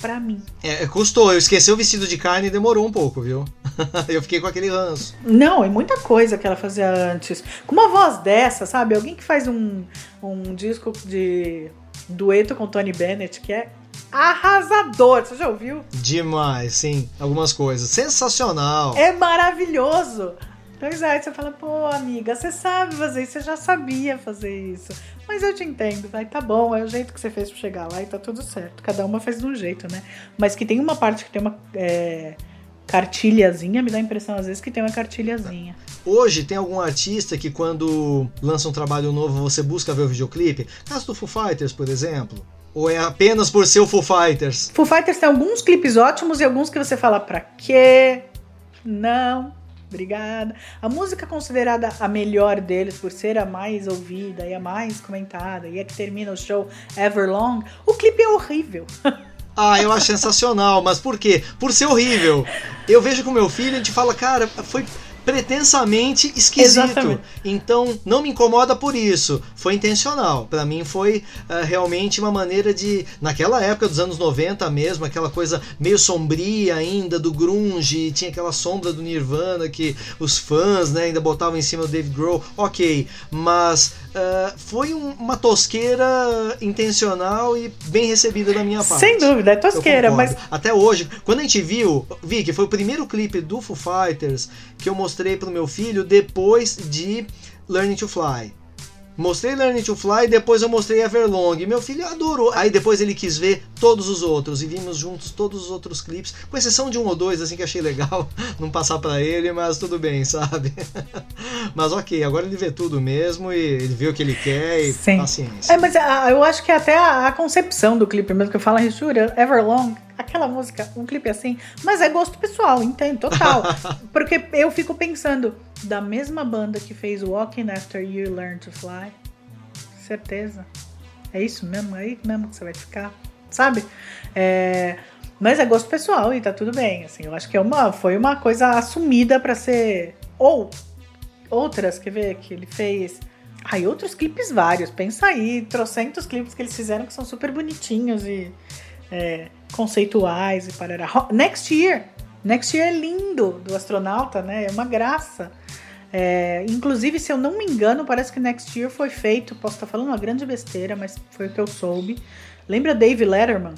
Pra mim. É, custou. Eu esqueci o vestido de carne e demorou um pouco, viu? [LAUGHS] eu fiquei com aquele ranço. Não, é muita coisa que ela fazia antes. Com uma voz dessa, sabe? Alguém que faz um, um disco de dueto com Tony Bennett, que é arrasador. Você já ouviu? Demais, sim. Algumas coisas. Sensacional. É maravilhoso. Pois é, você fala, pô, amiga, você sabe fazer isso, você já sabia fazer isso. Mas eu te entendo, vai, tá bom, é o jeito que você fez pra chegar lá e tá tudo certo. Cada uma faz de um jeito, né? Mas que tem uma parte que tem uma é, cartilhazinha, me dá a impressão às vezes que tem uma cartilhazinha. Hoje tem algum artista que quando lança um trabalho novo você busca ver o videoclipe? Caso do Foo Fighters, por exemplo. Ou é apenas por ser o Foo Fighters? Foo Fighters tem alguns clipes ótimos e alguns que você fala pra quê? Não Obrigada. A música considerada a melhor deles por ser a mais ouvida e a mais comentada e a que termina o show Everlong, o clipe é horrível. [LAUGHS] Ah, eu acho sensacional, mas por quê? Por ser horrível. Eu vejo com meu filho, a gente fala, cara, foi pretensamente esquisito. Exatamente. Então não me incomoda por isso. Foi intencional. Para mim foi uh, realmente uma maneira de naquela época dos anos 90 mesmo, aquela coisa meio sombria ainda do grunge, tinha aquela sombra do Nirvana que os fãs, né, ainda botavam em cima do Dave Grohl. OK, mas uh, foi um, uma tosqueira intencional e bem recebida da minha parte. Sem dúvida, é tosqueira, mas até hoje, quando a gente viu, vi que foi o primeiro clipe do Foo Fighters que eu mostrei pro meu filho depois de Learning to Fly. Mostrei Learning to Fly, depois eu mostrei Everlong. Meu filho adorou. Aí depois ele quis ver todos os outros e vimos juntos todos os outros clipes, com exceção de um ou dois assim que achei legal [LAUGHS] não passar para ele, mas tudo bem, sabe? [LAUGHS] mas ok, agora ele vê tudo mesmo e ele vê o que ele quer e Sim. paciência. É, mas a, eu acho que até a, a, concepção do clipe mesmo que eu falo, Richura, Everlong, aquela música, um clipe assim, mas é gosto pessoal, entendo, total. [LAUGHS] Porque eu fico pensando, da mesma banda que fez Walking After You Learn to Fly. Certeza. É isso mesmo? É aí mesmo que você vai ficar? sabe? É, mas é gosto pessoal e tá tudo bem, assim. Eu acho que é uma, foi uma coisa assumida para ser. Ou outras, quer ver, que ele fez. Ai, outros clipes vários. Pensa aí, trocentos clipes que eles fizeram que são super bonitinhos e é, conceituais e parará. Next Year. Next Year é lindo, do astronauta, né? É uma graça. É, inclusive, se eu não me engano, parece que Next Year foi feito. Posso estar falando uma grande besteira, mas foi o que eu soube. Lembra Dave Letterman?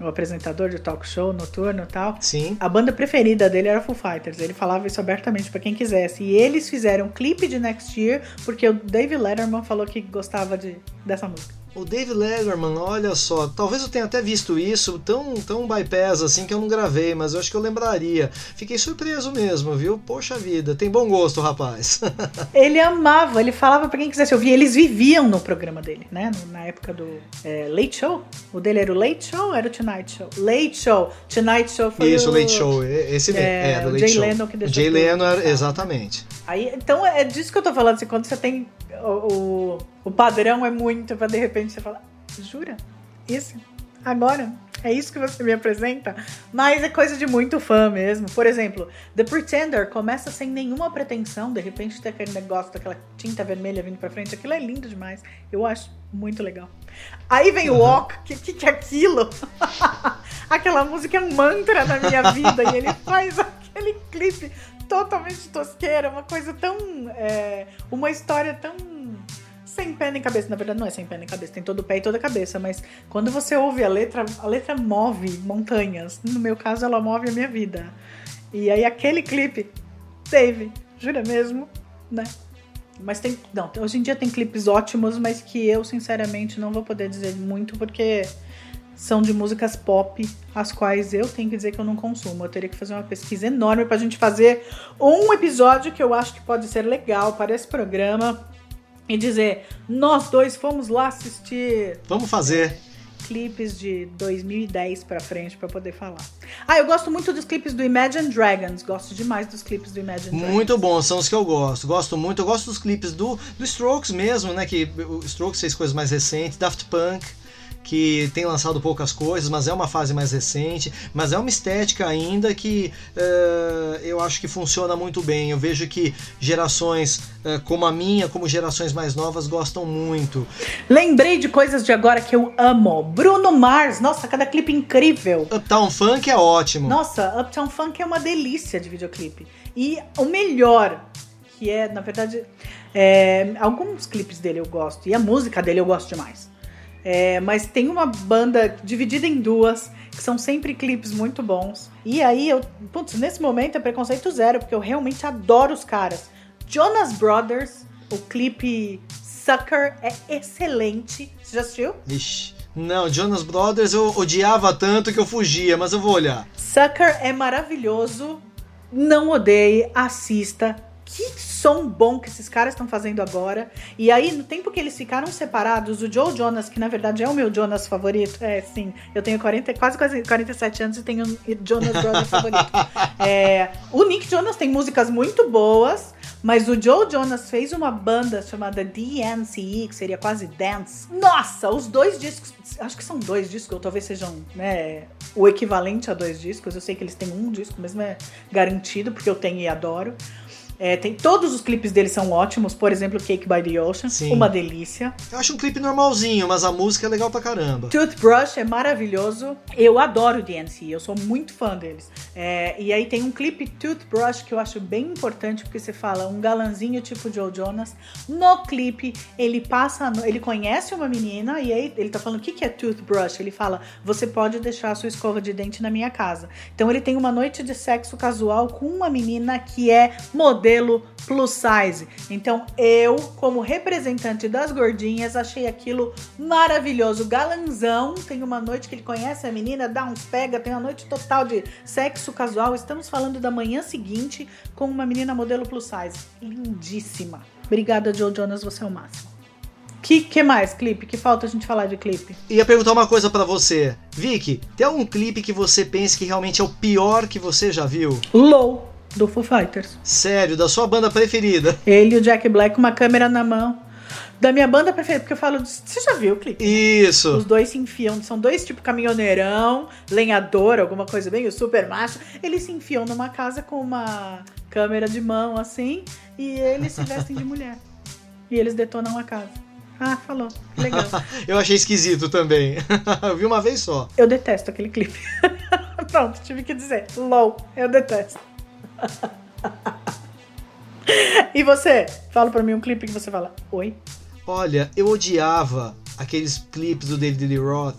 o apresentador de talk show noturno e tal. Sim. A banda preferida dele era Foo Fighters. Ele falava isso abertamente para quem quisesse. E eles fizeram um clipe de Next Year porque o Dave Letterman falou que gostava de, dessa música. O Dave Letterman, olha só, talvez eu tenha até visto isso tão, tão bypass assim que eu não gravei, mas eu acho que eu lembraria. Fiquei surpreso mesmo, viu? Poxa vida, tem bom gosto, rapaz. [LAUGHS] ele amava, ele falava para quem quisesse ouvir. Eles viviam no programa dele, né? Na época do é, Late Show. O dele era o Late Show ou era o Tonight Show? Late Show. Tonight Show foi isso, o... Late Show. Esse mesmo. É, é do Late Jay Show. Leno que deixou Jay Leno, exatamente. Aí, então é disso que eu tô falando, assim, quando você tem o, o, o padrão é muito pra de repente você falar, jura? Isso? Agora? É isso que você me apresenta? Mas é coisa de muito fã mesmo. Por exemplo, The Pretender começa sem nenhuma pretensão, de repente tem aquele negócio daquela tinta vermelha vindo pra frente. Aquilo é lindo demais. Eu acho muito legal. Aí vem o Walk, que, que que é aquilo? [LAUGHS] Aquela música é um mantra na minha vida e ele faz [LAUGHS] aquele clipe totalmente tosqueira, uma coisa tão. é, uma história tão. Sem pé nem cabeça. Na verdade, não é sem pé nem cabeça, tem todo o pé e toda a cabeça. Mas quando você ouve a letra, a letra move montanhas. No meu caso, ela move a minha vida. E aí, aquele clipe, Dave, jura mesmo, né? Mas tem. Não, hoje em dia tem clipes ótimos, mas que eu, sinceramente, não vou poder dizer muito, porque são de músicas pop, as quais eu tenho que dizer que eu não consumo. Eu teria que fazer uma pesquisa enorme pra gente fazer um episódio que eu acho que pode ser legal para esse programa e dizer: nós dois fomos lá assistir Vamos fazer. clipes de 2010 pra frente pra poder falar. Ah, eu gosto muito dos clipes do Imagine Dragons. Gosto demais dos clipes do Imagine Dragons. Muito bom, são os que eu gosto. Gosto muito. Eu gosto dos clipes do, do Strokes mesmo, né? Que o Strokes fez coisas mais recentes, Daft Punk. Que tem lançado poucas coisas, mas é uma fase mais recente, mas é uma estética ainda que eh, eu acho que funciona muito bem. Eu vejo que gerações eh, como a minha, como gerações mais novas, gostam muito. Lembrei de coisas de agora que eu amo. Bruno Mars, nossa, cada clipe incrível. Uptown Funk é ótimo. Nossa, Uptown Funk é uma delícia de videoclipe. E o melhor, que é, na verdade, é, alguns clipes dele eu gosto. E a música dele eu gosto demais. É, mas tem uma banda dividida em duas, que são sempre clipes muito bons. E aí, eu, putz, nesse momento é preconceito zero, porque eu realmente adoro os caras. Jonas Brothers, o clipe Sucker é excelente. Você já assistiu? Ixi. Não, Jonas Brothers eu odiava tanto que eu fugia, mas eu vou olhar. Sucker é maravilhoso. Não odeie, assista. Que som bom que esses caras estão fazendo agora. E aí, no tempo que eles ficaram separados, o Joe Jonas, que na verdade é o meu Jonas favorito, é sim, eu tenho 40, quase, quase 47 anos e tenho um Jonas Brothers [LAUGHS] favorito. É, o Nick Jonas tem músicas muito boas, mas o Joe Jonas fez uma banda chamada DNCE, que seria quase Dance. Nossa, os dois discos, acho que são dois discos, ou talvez sejam né, o equivalente a dois discos. Eu sei que eles têm um disco, mesmo é garantido, porque eu tenho e adoro. É, tem, todos os clipes deles são ótimos, por exemplo, Cake by the Ocean, Sim. uma delícia. Eu acho um clipe normalzinho, mas a música é legal pra caramba. Toothbrush é maravilhoso. Eu adoro o DNC, eu sou muito fã deles. É, e aí tem um clipe Toothbrush que eu acho bem importante, porque você fala um galanzinho tipo Joe Jonas. No clipe, ele passa, no- ele conhece uma menina e aí ele tá falando o que, que é Toothbrush. Ele fala: você pode deixar a sua escova de dente na minha casa. Então ele tem uma noite de sexo casual com uma menina que é modelo plus size. Então eu, como representante das gordinhas, achei aquilo maravilhoso. Galanzão, tem uma noite que ele conhece a menina, dá uns pega, tem uma noite total de sexo casual. Estamos falando da manhã seguinte com uma menina modelo plus size. Lindíssima. Obrigada, Joe Jonas, você é o máximo. Que, que mais, clipe? Que falta a gente falar de clipe? Ia perguntar uma coisa pra você. Vicky, tem algum clipe que você pensa que realmente é o pior que você já viu? Low, do Foo Fighters. Sério, da sua banda preferida? Ele e o Jack Black com uma câmera na mão. da minha banda preferida, porque eu falo, você já viu o clipe? Isso. Os dois se enfiam, são dois tipo caminhoneirão, lenhador, alguma coisa bem, o super macho. Eles se enfiam numa casa com uma câmera de mão assim, e eles se vestem de mulher. E eles detonam a casa. Ah, falou. Legal. [LAUGHS] eu achei esquisito também. [LAUGHS] eu vi uma vez só. Eu detesto aquele clipe. [LAUGHS] Pronto, tive que dizer. LOL, eu detesto. E você? Fala pra mim um clipe que você fala, oi? Olha, eu odiava aqueles clipes do David Lee Roth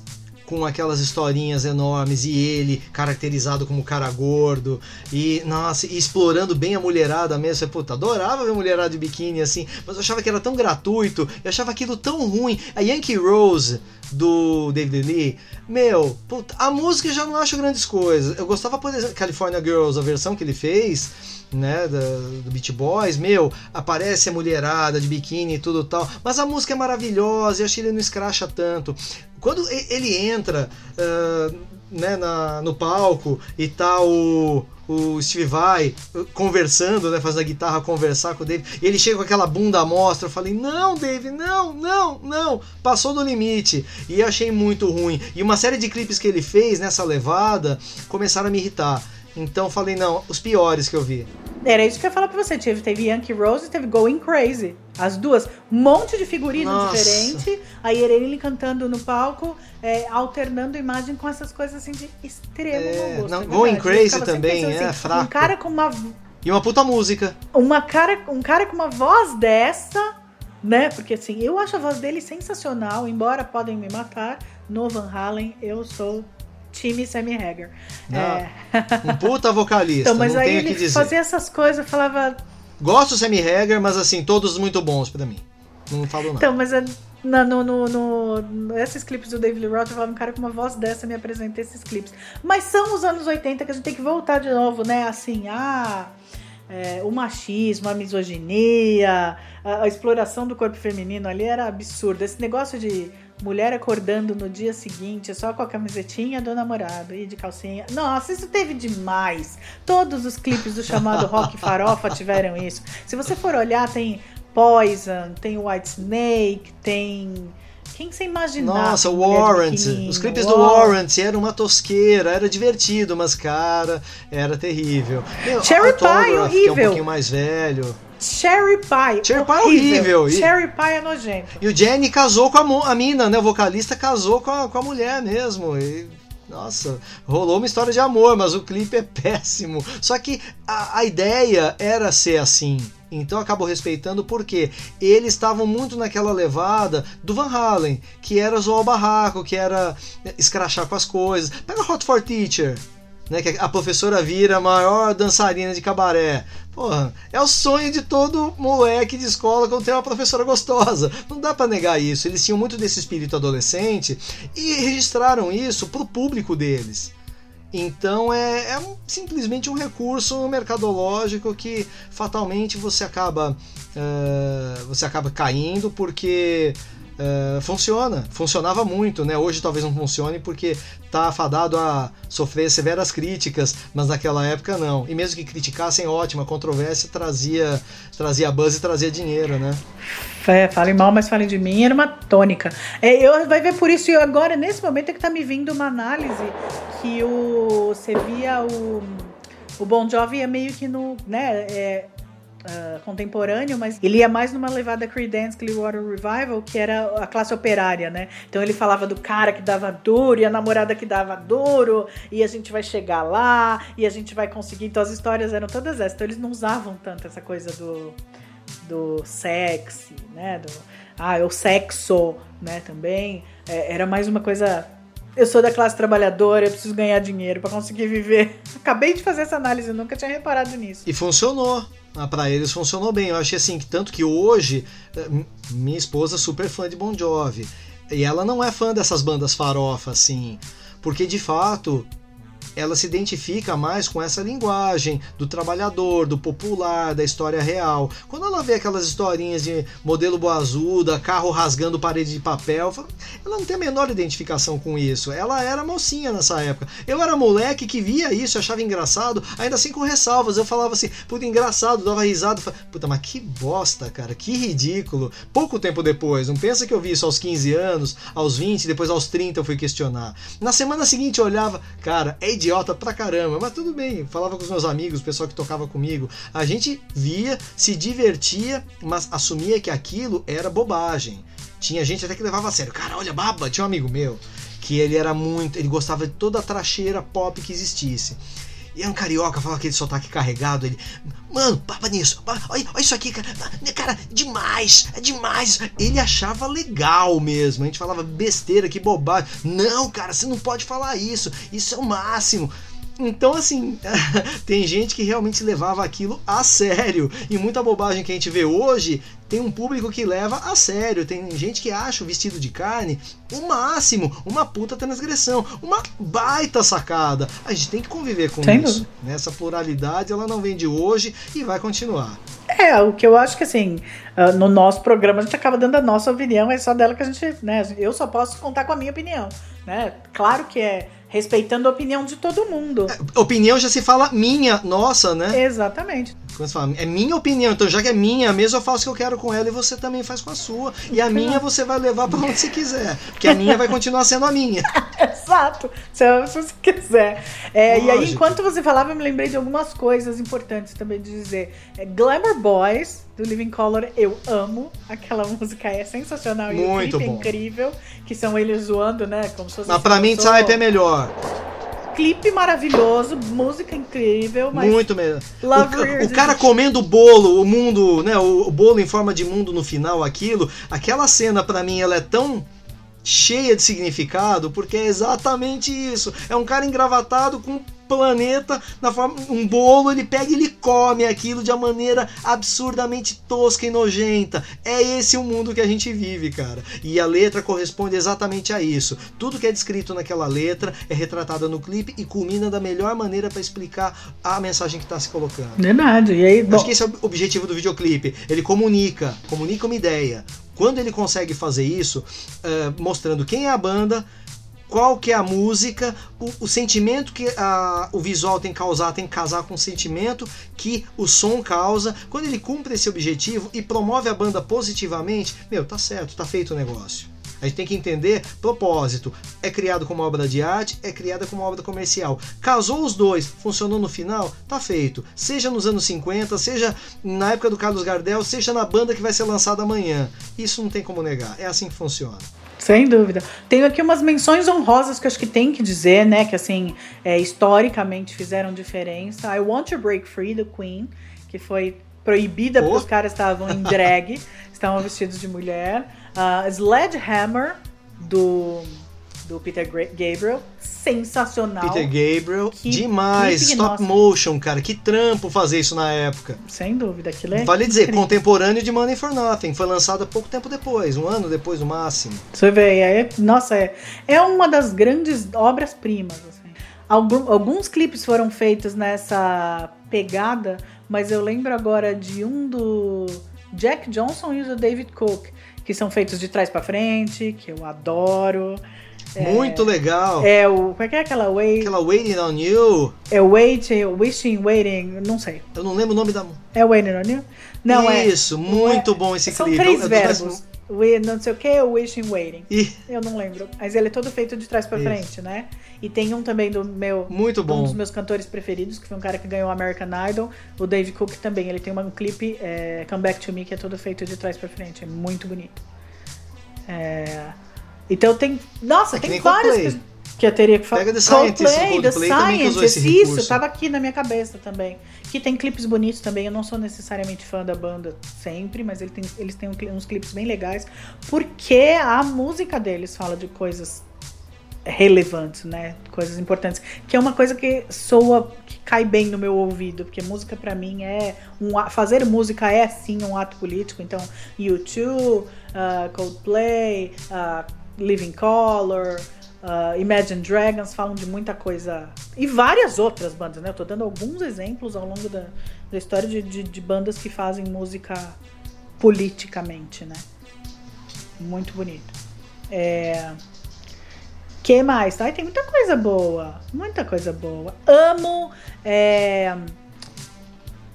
com aquelas historinhas enormes e ele caracterizado como cara gordo e nossa, explorando bem a mulherada mesmo. Eu, puta, adorava ver mulherada de biquíni assim, mas eu achava que era tão gratuito, eu achava aquilo tão ruim. A Yankee Rose do David Lee, meu, puta, a música eu já não acho grandes coisas. Eu gostava, por exemplo, California Girls, a versão que ele fez né, do, Beach Boys, meu, aparece a mulherada de biquíni e tudo tal, mas a música é maravilhosa e acho que ele não escracha tanto. Quando ele entra uh, né, na, no palco e tá o, o Steve Vai conversando, né, fazendo a guitarra conversar com o Dave, e ele chega com aquela bunda à mostra, eu falei, não, Dave, não, não, não, passou do limite, e achei muito ruim. E uma série de clipes que ele fez nessa levada começaram a me irritar. Então falei, não, os piores que eu vi. Era isso que eu ia falar pra você. Teve, teve Yankee Rose e teve Going Crazy. As duas. Um monte de figurino Nossa. diferente. Aí era ele cantando no palco, é, alternando imagem com essas coisas assim de extremo é, gosto. Não, é Going Crazy também, é assim, fraco. Um cara com uma. E uma puta música. Uma cara, um cara com uma voz dessa, né? Porque assim, eu acho a voz dele sensacional, embora podem me matar. No Van Halen, eu sou time Sammy Hagar. É... Um puta vocalista, então, mas aí ele dizer. fazia essas coisas, eu falava... Gosto do Sammy Hagar, mas assim, todos muito bons para mim. Não falo nada. Então, mas é, no, no, no, no, esses clipes do David Lee Roth, eu falava, um cara com uma voz dessa me apresenta esses clipes. Mas são os anos 80 que a gente tem que voltar de novo, né? Assim, ah... É, o machismo, a misoginia, a, a, exploração do corpo feminino ali era absurdo. Esse negócio de mulher acordando no dia seguinte só com a camisetinha do namorado e de calcinha. Nossa, isso teve demais. Todos os clipes do chamado [LAUGHS] Rock Farofa tiveram isso. Se você for olhar, tem Poison, tem White Snake, tem. Quem você imaginar? Nossa, Warrant. Os clipes do Warrant eram uma tosqueira, era divertido, mas cara, era terrível. Meu, Cherry Pie, horrível. Que é um pouquinho mais velho. Cherry Pie. Cherry Pie é horrível. Cherry Pie é nojento. E o Jenny casou com a, a mina, né? O vocalista casou com a, com a mulher mesmo. E, nossa, rolou uma história de amor, mas o clipe é péssimo. Só que a, a ideia era ser assim. Então acabou respeitando porque eles estavam muito naquela levada do Van Halen, que era zoar o barraco, que era escrachar com as coisas. Pega Hot for Teacher, né, que a professora vira a maior dançarina de cabaré. Porra, é o sonho de todo moleque de escola quando tem uma professora gostosa. Não dá para negar isso. Eles tinham muito desse espírito adolescente e registraram isso pro público deles. Então é, é um, simplesmente um recurso mercadológico que fatalmente você acaba uh, você acaba caindo porque uh, funciona, funcionava muito, né? Hoje talvez não funcione porque tá afadado a sofrer severas críticas, mas naquela época não. E mesmo que criticassem, ótima, controvérsia trazia, trazia buzz e trazia dinheiro, né? É, falem mal, mas falem de mim, era uma tônica. É, eu vai ver por isso, e agora, nesse momento, é que tá me vindo uma análise que o. Você via o. O Bon Jovi é meio que no. né? É, uh, contemporâneo, mas ele ia mais numa levada Creedence Clearwater Revival, que era a classe operária, né? Então ele falava do cara que dava duro e a namorada que dava duro, e a gente vai chegar lá, e a gente vai conseguir. Então as histórias eram todas essas. Então eles não usavam tanto essa coisa do, do sexy, né? Do, ah, eu sexo, né? Também. É, era mais uma coisa eu sou da classe trabalhadora, eu preciso ganhar dinheiro para conseguir viver. [LAUGHS] Acabei de fazer essa análise, nunca tinha reparado nisso. E funcionou. Ah, para eles funcionou bem. Eu achei assim que tanto que hoje eh, minha esposa é super fã de Bon Jovi e ela não é fã dessas bandas farofa assim, porque de fato ela se identifica mais com essa linguagem do trabalhador, do popular, da história real. Quando ela vê aquelas historinhas de modelo boazuda, carro rasgando parede de papel, ela não tem a menor identificação com isso. Ela era mocinha nessa época. Eu era moleque que via isso, achava engraçado, ainda assim com ressalvas. Eu falava assim, puta, engraçado, dava risada. Puta, mas que bosta, cara, que ridículo. Pouco tempo depois, não pensa que eu vi isso aos 15 anos, aos 20, depois aos 30 eu fui questionar. Na semana seguinte eu olhava, cara, é idiota pra caramba, mas tudo bem. Falava com os meus amigos, o pessoal que tocava comigo. A gente via, se divertia, mas assumia que aquilo era bobagem. Tinha gente até que levava a sério. Cara, olha, baba, tinha um amigo meu que ele era muito, ele gostava de toda a tracheira pop que existisse. É um carioca, fala aquele sotaque carregado, ele. Mano, papa nisso, olha, olha isso aqui, cara. Cara, demais, é demais. Ele achava legal mesmo. A gente falava besteira, que bobagem. Não, cara, você não pode falar isso. Isso é o máximo. Então, assim, [LAUGHS] tem gente que realmente levava aquilo a sério. E muita bobagem que a gente vê hoje tem um público que leva a sério. Tem gente que acha o vestido de carne o máximo, uma puta transgressão, uma baita sacada. A gente tem que conviver com isso. Nessa pluralidade, ela não vem de hoje e vai continuar. É, o que eu acho que assim, ah, no nosso programa a gente acaba dando a nossa opinião, é só dela que a gente, né? Eu só posso contar com a minha opinião, né? Claro que é respeitando a opinião de todo mundo. É, opinião já se fala minha, nossa, né? Exatamente. Quando você fala, é minha opinião, então já que é minha mesmo, eu faço o que eu quero com ela e você também faz com a sua. E a minha você vai levar para onde você quiser. Porque a minha vai continuar sendo a minha. [LAUGHS] Exato, se você quiser. É, e aí, enquanto você falava, eu me lembrei de algumas coisas importantes também de dizer. É, Glamour Boys, do Living Color, eu amo. Aquela [LAUGHS] música é sensacional Muito e o clipe é incrível. Que são eles zoando, né? Como se fosse Mas pra mim, Type é melhor clipe maravilhoso, música incrível, mas muito mesmo. O, o, cara comendo o bolo, o mundo, né, o, o, bolo em forma de mundo no final, aquilo, aquela cena para mim ela é tão cheia de significado, porque é exatamente isso. É um cara engravatado com planeta na forma um bolo, ele pega e ele come aquilo de uma maneira absurdamente tosca e nojenta. É esse o mundo que a gente vive, cara. E a letra corresponde exatamente a isso. Tudo que é descrito naquela letra é retratado no clipe e culmina da melhor maneira para explicar a mensagem que está se colocando. Verdade. E aí, bom... Acho que esse é o objetivo do videoclipe. Ele comunica, comunica uma ideia. Quando ele consegue fazer isso, uh, mostrando quem é a banda, qual que é a música, o, o sentimento que a, o visual tem que causar, tem que casar com o sentimento que o som causa. Quando ele cumpre esse objetivo e promove a banda positivamente, meu, tá certo, tá feito o negócio. A gente tem que entender propósito. É criado como obra de arte, é criada como obra comercial. Casou os dois, funcionou no final, tá feito. Seja nos anos 50, seja na época do Carlos Gardel, seja na banda que vai ser lançada amanhã. Isso não tem como negar. É assim que funciona. Sem dúvida. Tenho aqui umas menções honrosas que acho que tem que dizer, né? Que assim, é, historicamente fizeram diferença. I Want to Break Free, do Queen, que foi proibida oh. porque os caras estavam em drag, [LAUGHS] estavam vestidos de mulher. Uh, Sledgehammer, do, do Peter Gabriel, sensacional. Peter Gabriel, que demais. Stop motion, cara. Que trampo fazer isso na época. Sem dúvida, aquilo é. Vale dizer, incrível. contemporâneo de Money for Nothing. Foi lançado pouco tempo depois, um ano depois no máximo. Você vê, é, nossa, é, é uma das grandes obras-primas. Assim. Algum, alguns clipes foram feitos nessa pegada, mas eu lembro agora de um do Jack Johnson e do David Cook, que são feitos de trás para frente, que eu adoro. É, Muito legal. É o. Como é que é aquela Wait? Aquela Waiting on You. É Waiting, Wishing, Waiting, não sei. Eu não lembro o nome da. É Waiting on You? Não é. Isso, muito é, bom esse são clipe. São três verbos. We, não sei o que, Wishing Waiting. E... Eu não lembro. Mas ele é todo feito de trás para frente, né? E tem um também do meu. Muito bom. Um dos meus cantores preferidos, que foi um cara que ganhou o American Idol, o Dave Cook também. Ele tem um clipe, é, Come Back to Me, que é todo feito de trás para frente. É muito bonito. É. Então tem. Nossa, é tem várias que, que eu teria que falar. Pega The Scientist, Coldplay, The Scientist, isso, tava aqui na minha cabeça também. Que tem clipes bonitos também. Eu não sou necessariamente fã da banda sempre, mas ele tem, eles têm uns clipes bem legais. Porque a música deles fala de coisas relevantes, né? Coisas importantes. Que é uma coisa que soa, que cai bem no meu ouvido, porque música para mim é um fazer música é sim um ato político. Então, U2, uh, Coldplay, uh, Living Color, Uh, Imagine Dragons falam de muita coisa. E várias outras bandas, né? Eu tô dando alguns exemplos ao longo da, da história de, de, de bandas que fazem música politicamente, né? Muito bonito. É... que mais? Ai, tem muita coisa boa. Muita coisa boa. Amo. É...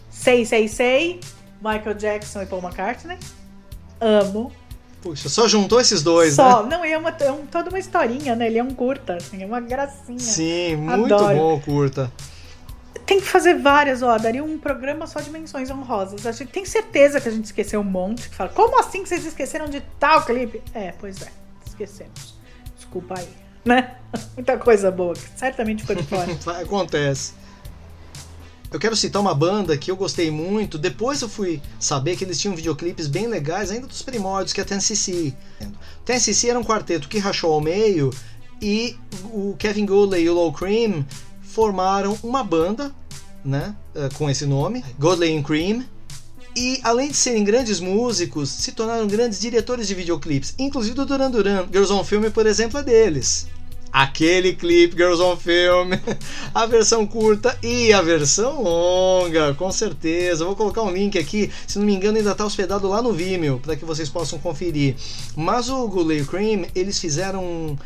Sei, sei, sei. Michael Jackson e Paul McCartney. Amo. Puxa, só juntou esses dois, só. né? Não, é, uma, é um, toda uma historinha, né? Ele é um curta, assim, é uma gracinha. Sim, muito Adoro. bom curta. Tem que fazer várias, ó. Daria um programa só de menções honrosas. A gente tem certeza que a gente esqueceu um monte. Que fala, como assim que vocês esqueceram de tal clipe? É, pois é, esquecemos. Desculpa aí, né? [LAUGHS] Muita coisa boa que certamente foi de fora. [LAUGHS] Acontece. Eu quero citar uma banda que eu gostei muito. Depois eu fui saber que eles tinham videoclipes bem legais, ainda dos primórdios, que é a TNCC. TNCC era um quarteto que rachou ao meio e o Kevin Godley e o Low Cream formaram uma banda, né, eh, com esse nome, Godley and Cream. E além de serem grandes músicos, se tornaram grandes diretores de videoclipes. Inclusive do Duran Duran. Girls on Film, por exemplo, é deles aquele clipe Girls on Film, [LAUGHS] a versão curta e a versão longa, com certeza. Vou colocar um link aqui, se não me engano, ainda está hospedado lá no Vimeo, para que vocês possam conferir. Mas o Goulet Cream, eles fizeram um,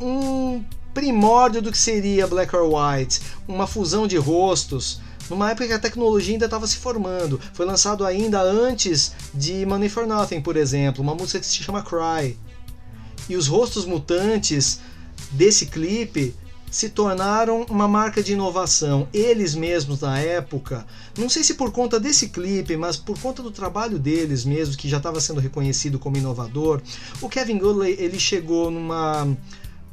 um primórdio do que seria Black or White, uma fusão de rostos numa época que a tecnologia ainda estava se formando. Foi lançado ainda antes de Money for Nothing, por exemplo, uma música que se chama Cry. E os rostos mutantes desse clipe se tornaram uma marca de inovação. Eles mesmos na época, não sei se por conta desse clipe, mas por conta do trabalho deles mesmos, que já estava sendo reconhecido como inovador, o Kevin Godley ele chegou numa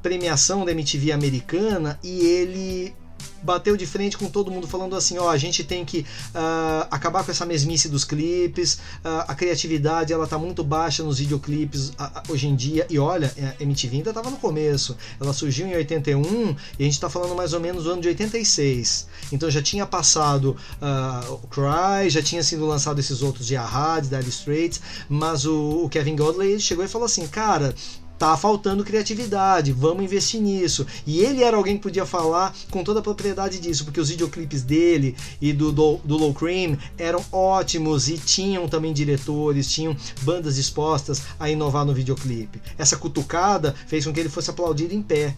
premiação da MTV americana e ele bateu de frente com todo mundo falando assim, ó, a gente tem que uh, acabar com essa mesmice dos clipes, uh, a criatividade ela tá muito baixa nos videoclipes uh, hoje em dia, e olha, a MTV ainda tava no começo, ela surgiu em 81 e a gente tá falando mais ou menos do ano de 86, então já tinha passado o Cry, já tinha sido lançado esses outros de Ahá, de Dire Straits, mas o, o Kevin Godley chegou e falou assim, cara, tá faltando criatividade, vamos investir nisso. E ele era alguém que podia falar com toda a propriedade disso, porque os videoclipes dele e do, do, do Low Cream eram ótimos e tinham também diretores, tinham bandas dispostas a inovar no videoclipe. Essa cutucada fez com que ele fosse aplaudido em pé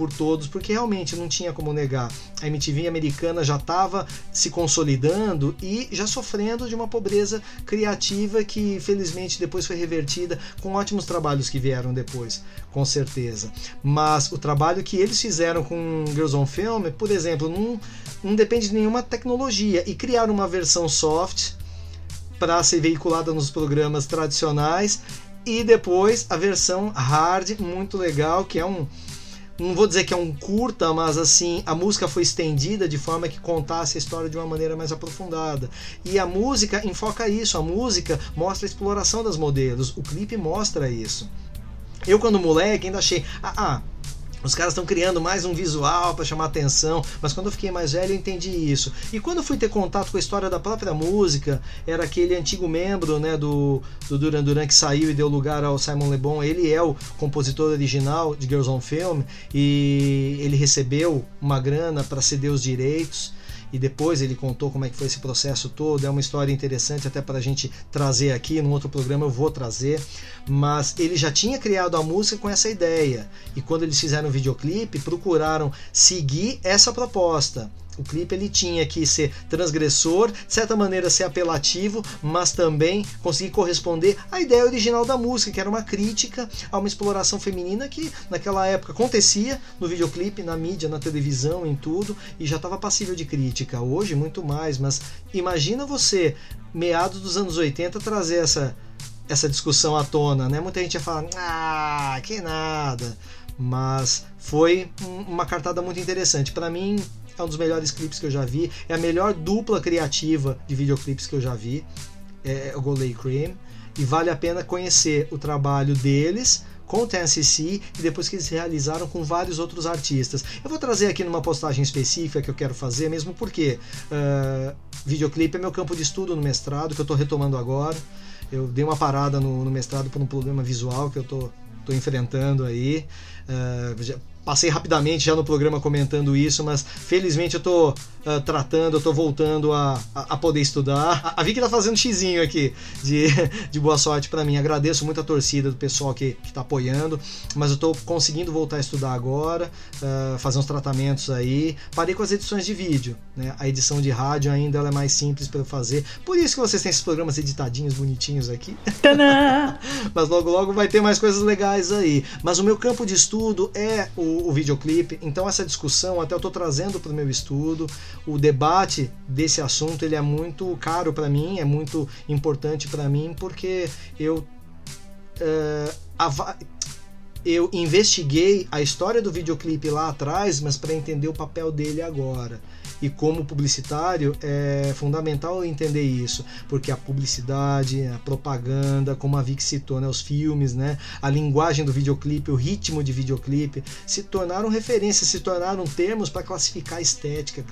por todos, porque realmente não tinha como negar. A MTV americana já estava se consolidando e já sofrendo de uma pobreza criativa que felizmente depois foi revertida com ótimos trabalhos que vieram depois, com certeza. Mas o trabalho que eles fizeram com Girls on Film, por exemplo, não, não depende de nenhuma tecnologia e criaram uma versão soft para ser veiculada nos programas tradicionais e depois a versão hard muito legal que é um não vou dizer que é um curta, mas assim, a música foi estendida de forma que contasse a história de uma maneira mais aprofundada. E a música enfoca isso, a música mostra a exploração das modelos, o clipe mostra isso. Eu, quando moleque, ainda achei, ah, ah os caras estão criando mais um visual para chamar atenção, mas quando eu fiquei mais velho eu entendi isso. E quando fui ter contato com a história da própria música, era aquele antigo membro né, do, do Duran Duran que saiu e deu lugar ao Simon Le Bon. Ele é o compositor original de Girls on Film e ele recebeu uma grana para ceder os direitos e depois ele contou como é que foi esse processo todo. É uma história interessante até para a gente trazer aqui. Num outro programa eu vou trazer. Mas ele já tinha criado a música com essa ideia. E quando eles fizeram o videoclipe, procuraram seguir essa proposta. O clipe ele tinha que ser transgressor, de certa maneira ser apelativo, mas também conseguir corresponder à ideia original da música, que era uma crítica a uma exploração feminina que naquela época acontecia no videoclipe, na mídia, na televisão, em tudo, e já estava passível de crítica. Hoje muito mais, mas imagina você, meados dos anos 80, trazer essa essa discussão à tona, né? Muita gente ia falar, ah, que nada. Mas foi uma cartada muito interessante. Para mim, é um dos melhores clipes que eu já vi. É a melhor dupla criativa de videoclipes que eu já vi. É o Golay Cream. E vale a pena conhecer o trabalho deles com o TNCC e depois que eles realizaram com vários outros artistas. Eu vou trazer aqui numa postagem específica que eu quero fazer, mesmo porque uh, videoclipe é meu campo de estudo no mestrado, que eu estou retomando agora. Eu dei uma parada no, no mestrado por um problema visual que eu estou enfrentando aí. Uh, passei rapidamente já no programa comentando isso, mas felizmente eu tô uh, tratando, eu tô voltando a, a, a poder estudar. A, a Vicky tá fazendo xizinho aqui de, de boa sorte para mim. Agradeço muito a torcida do pessoal que, que tá apoiando, mas eu tô conseguindo voltar a estudar agora, uh, fazer uns tratamentos aí. Parei com as edições de vídeo, né? A edição de rádio ainda é mais simples para eu fazer. Por isso que vocês têm esses programas editadinhos, bonitinhos aqui. [LAUGHS] mas logo logo vai ter mais coisas legais aí. Mas o meu campo de estudo é o o, videoclipe. Então essa discussão até eu estou trazendo para o meu estudo. O debate desse assunto ele é muito caro para mim, é muito importante para mim porque eu uh, eu investiguei a história do videoclipe lá atrás, mas para entender o papel dele agora. E como publicitário é fundamental entender isso, porque a publicidade, a propaganda, como a Vic citou, né, os filmes, né, a linguagem do videoclipe, o ritmo de videoclipe, se tornaram referências, se tornaram termos para classificar a estética,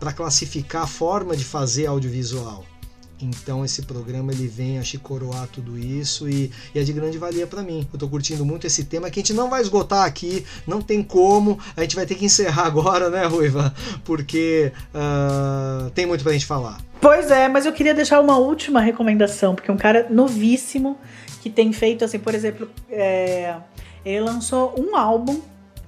para classificar a forma de fazer audiovisual. Então esse programa ele vem a coroar tudo isso e, e é de grande valia para mim. Eu estou curtindo muito esse tema que a gente não vai esgotar aqui, não tem como. A gente vai ter que encerrar agora, né, Ruiva? Porque uh, tem muito pra gente falar. Pois é, mas eu queria deixar uma última recomendação, porque um cara novíssimo que tem feito, assim, por exemplo, é, ele lançou um álbum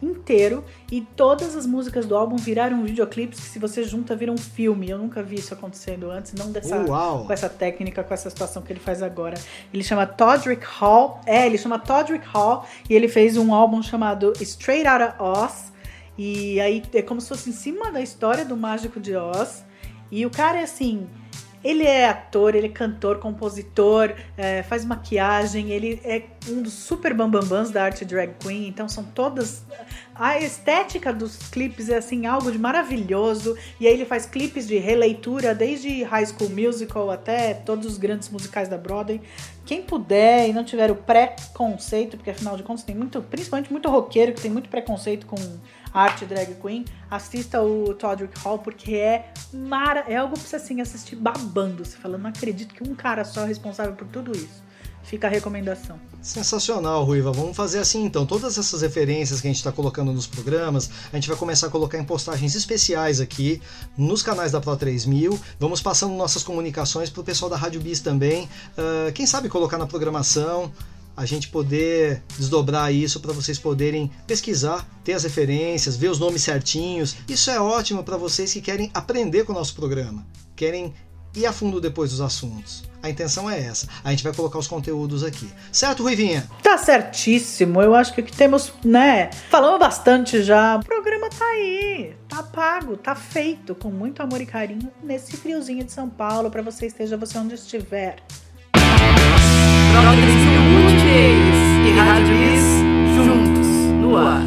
inteiro e todas as músicas do álbum viraram videoclipes que se você junta viram um filme. Eu nunca vi isso acontecendo antes, não dessa Uau. com essa técnica, com essa situação que ele faz agora. Ele chama Todrick Hall. É, ele chama Todrick Hall e ele fez um álbum chamado Straight Outta Oz. E aí é como se fosse em cima da história do Mágico de Oz. E o cara é assim, ele é ator, ele é cantor, compositor, é, faz maquiagem, ele é um dos super bambambãs da arte drag queen, então são todas. A estética dos clipes é assim, algo de maravilhoso. E aí ele faz clipes de releitura, desde High School Musical até todos os grandes musicais da Broadway. Quem puder e não tiver o preconceito, porque afinal de contas tem muito, principalmente muito roqueiro que tem muito preconceito com arte drag queen, assista o Todrick Hall, porque é mara é algo pra você assim, assistir babando. Você fala, não acredito que um cara só é responsável por tudo isso. Fica a recomendação. Sensacional, Ruiva. Vamos fazer assim então. Todas essas referências que a gente está colocando nos programas, a gente vai começar a colocar em postagens especiais aqui nos canais da Pro 3000. Vamos passando nossas comunicações para o pessoal da Rádio Bis também. Uh, quem sabe colocar na programação a gente poder desdobrar isso para vocês poderem pesquisar, ter as referências, ver os nomes certinhos. Isso é ótimo para vocês que querem aprender com o nosso programa, querem ir a fundo depois dos assuntos. A intenção é essa. A gente vai colocar os conteúdos aqui. Certo, Ruivinha? Tá certíssimo. Eu acho que o que temos, né? Falamos bastante já. O programa tá aí. Tá pago, tá feito com muito amor e carinho nesse friozinho de São Paulo para você esteja você onde estiver. Juntos no ar.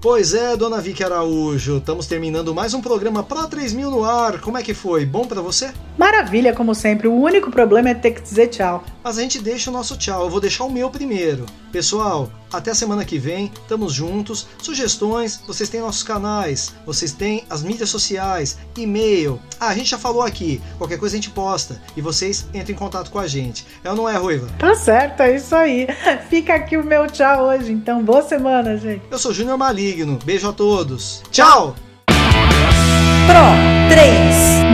Pois é, dona Vicky Araújo, estamos terminando mais um programa Pro 3000 no ar. Como é que foi? Bom para você? Maravilha, como sempre. O único problema é ter que dizer tchau. Mas a gente deixa o nosso tchau. Eu vou deixar o meu primeiro. Pessoal, até a semana que vem. Tamo juntos. Sugestões, vocês têm nossos canais, vocês têm as mídias sociais, e-mail. Ah, a gente já falou aqui. Qualquer coisa a gente posta e vocês entram em contato com a gente. É ou não é, Ruiva? Tá certo, é isso aí. [LAUGHS] Fica aqui o meu tchau hoje. Então, boa semana, gente. Eu sou Júnior Maligno. Beijo a todos. Tchau. Pro 3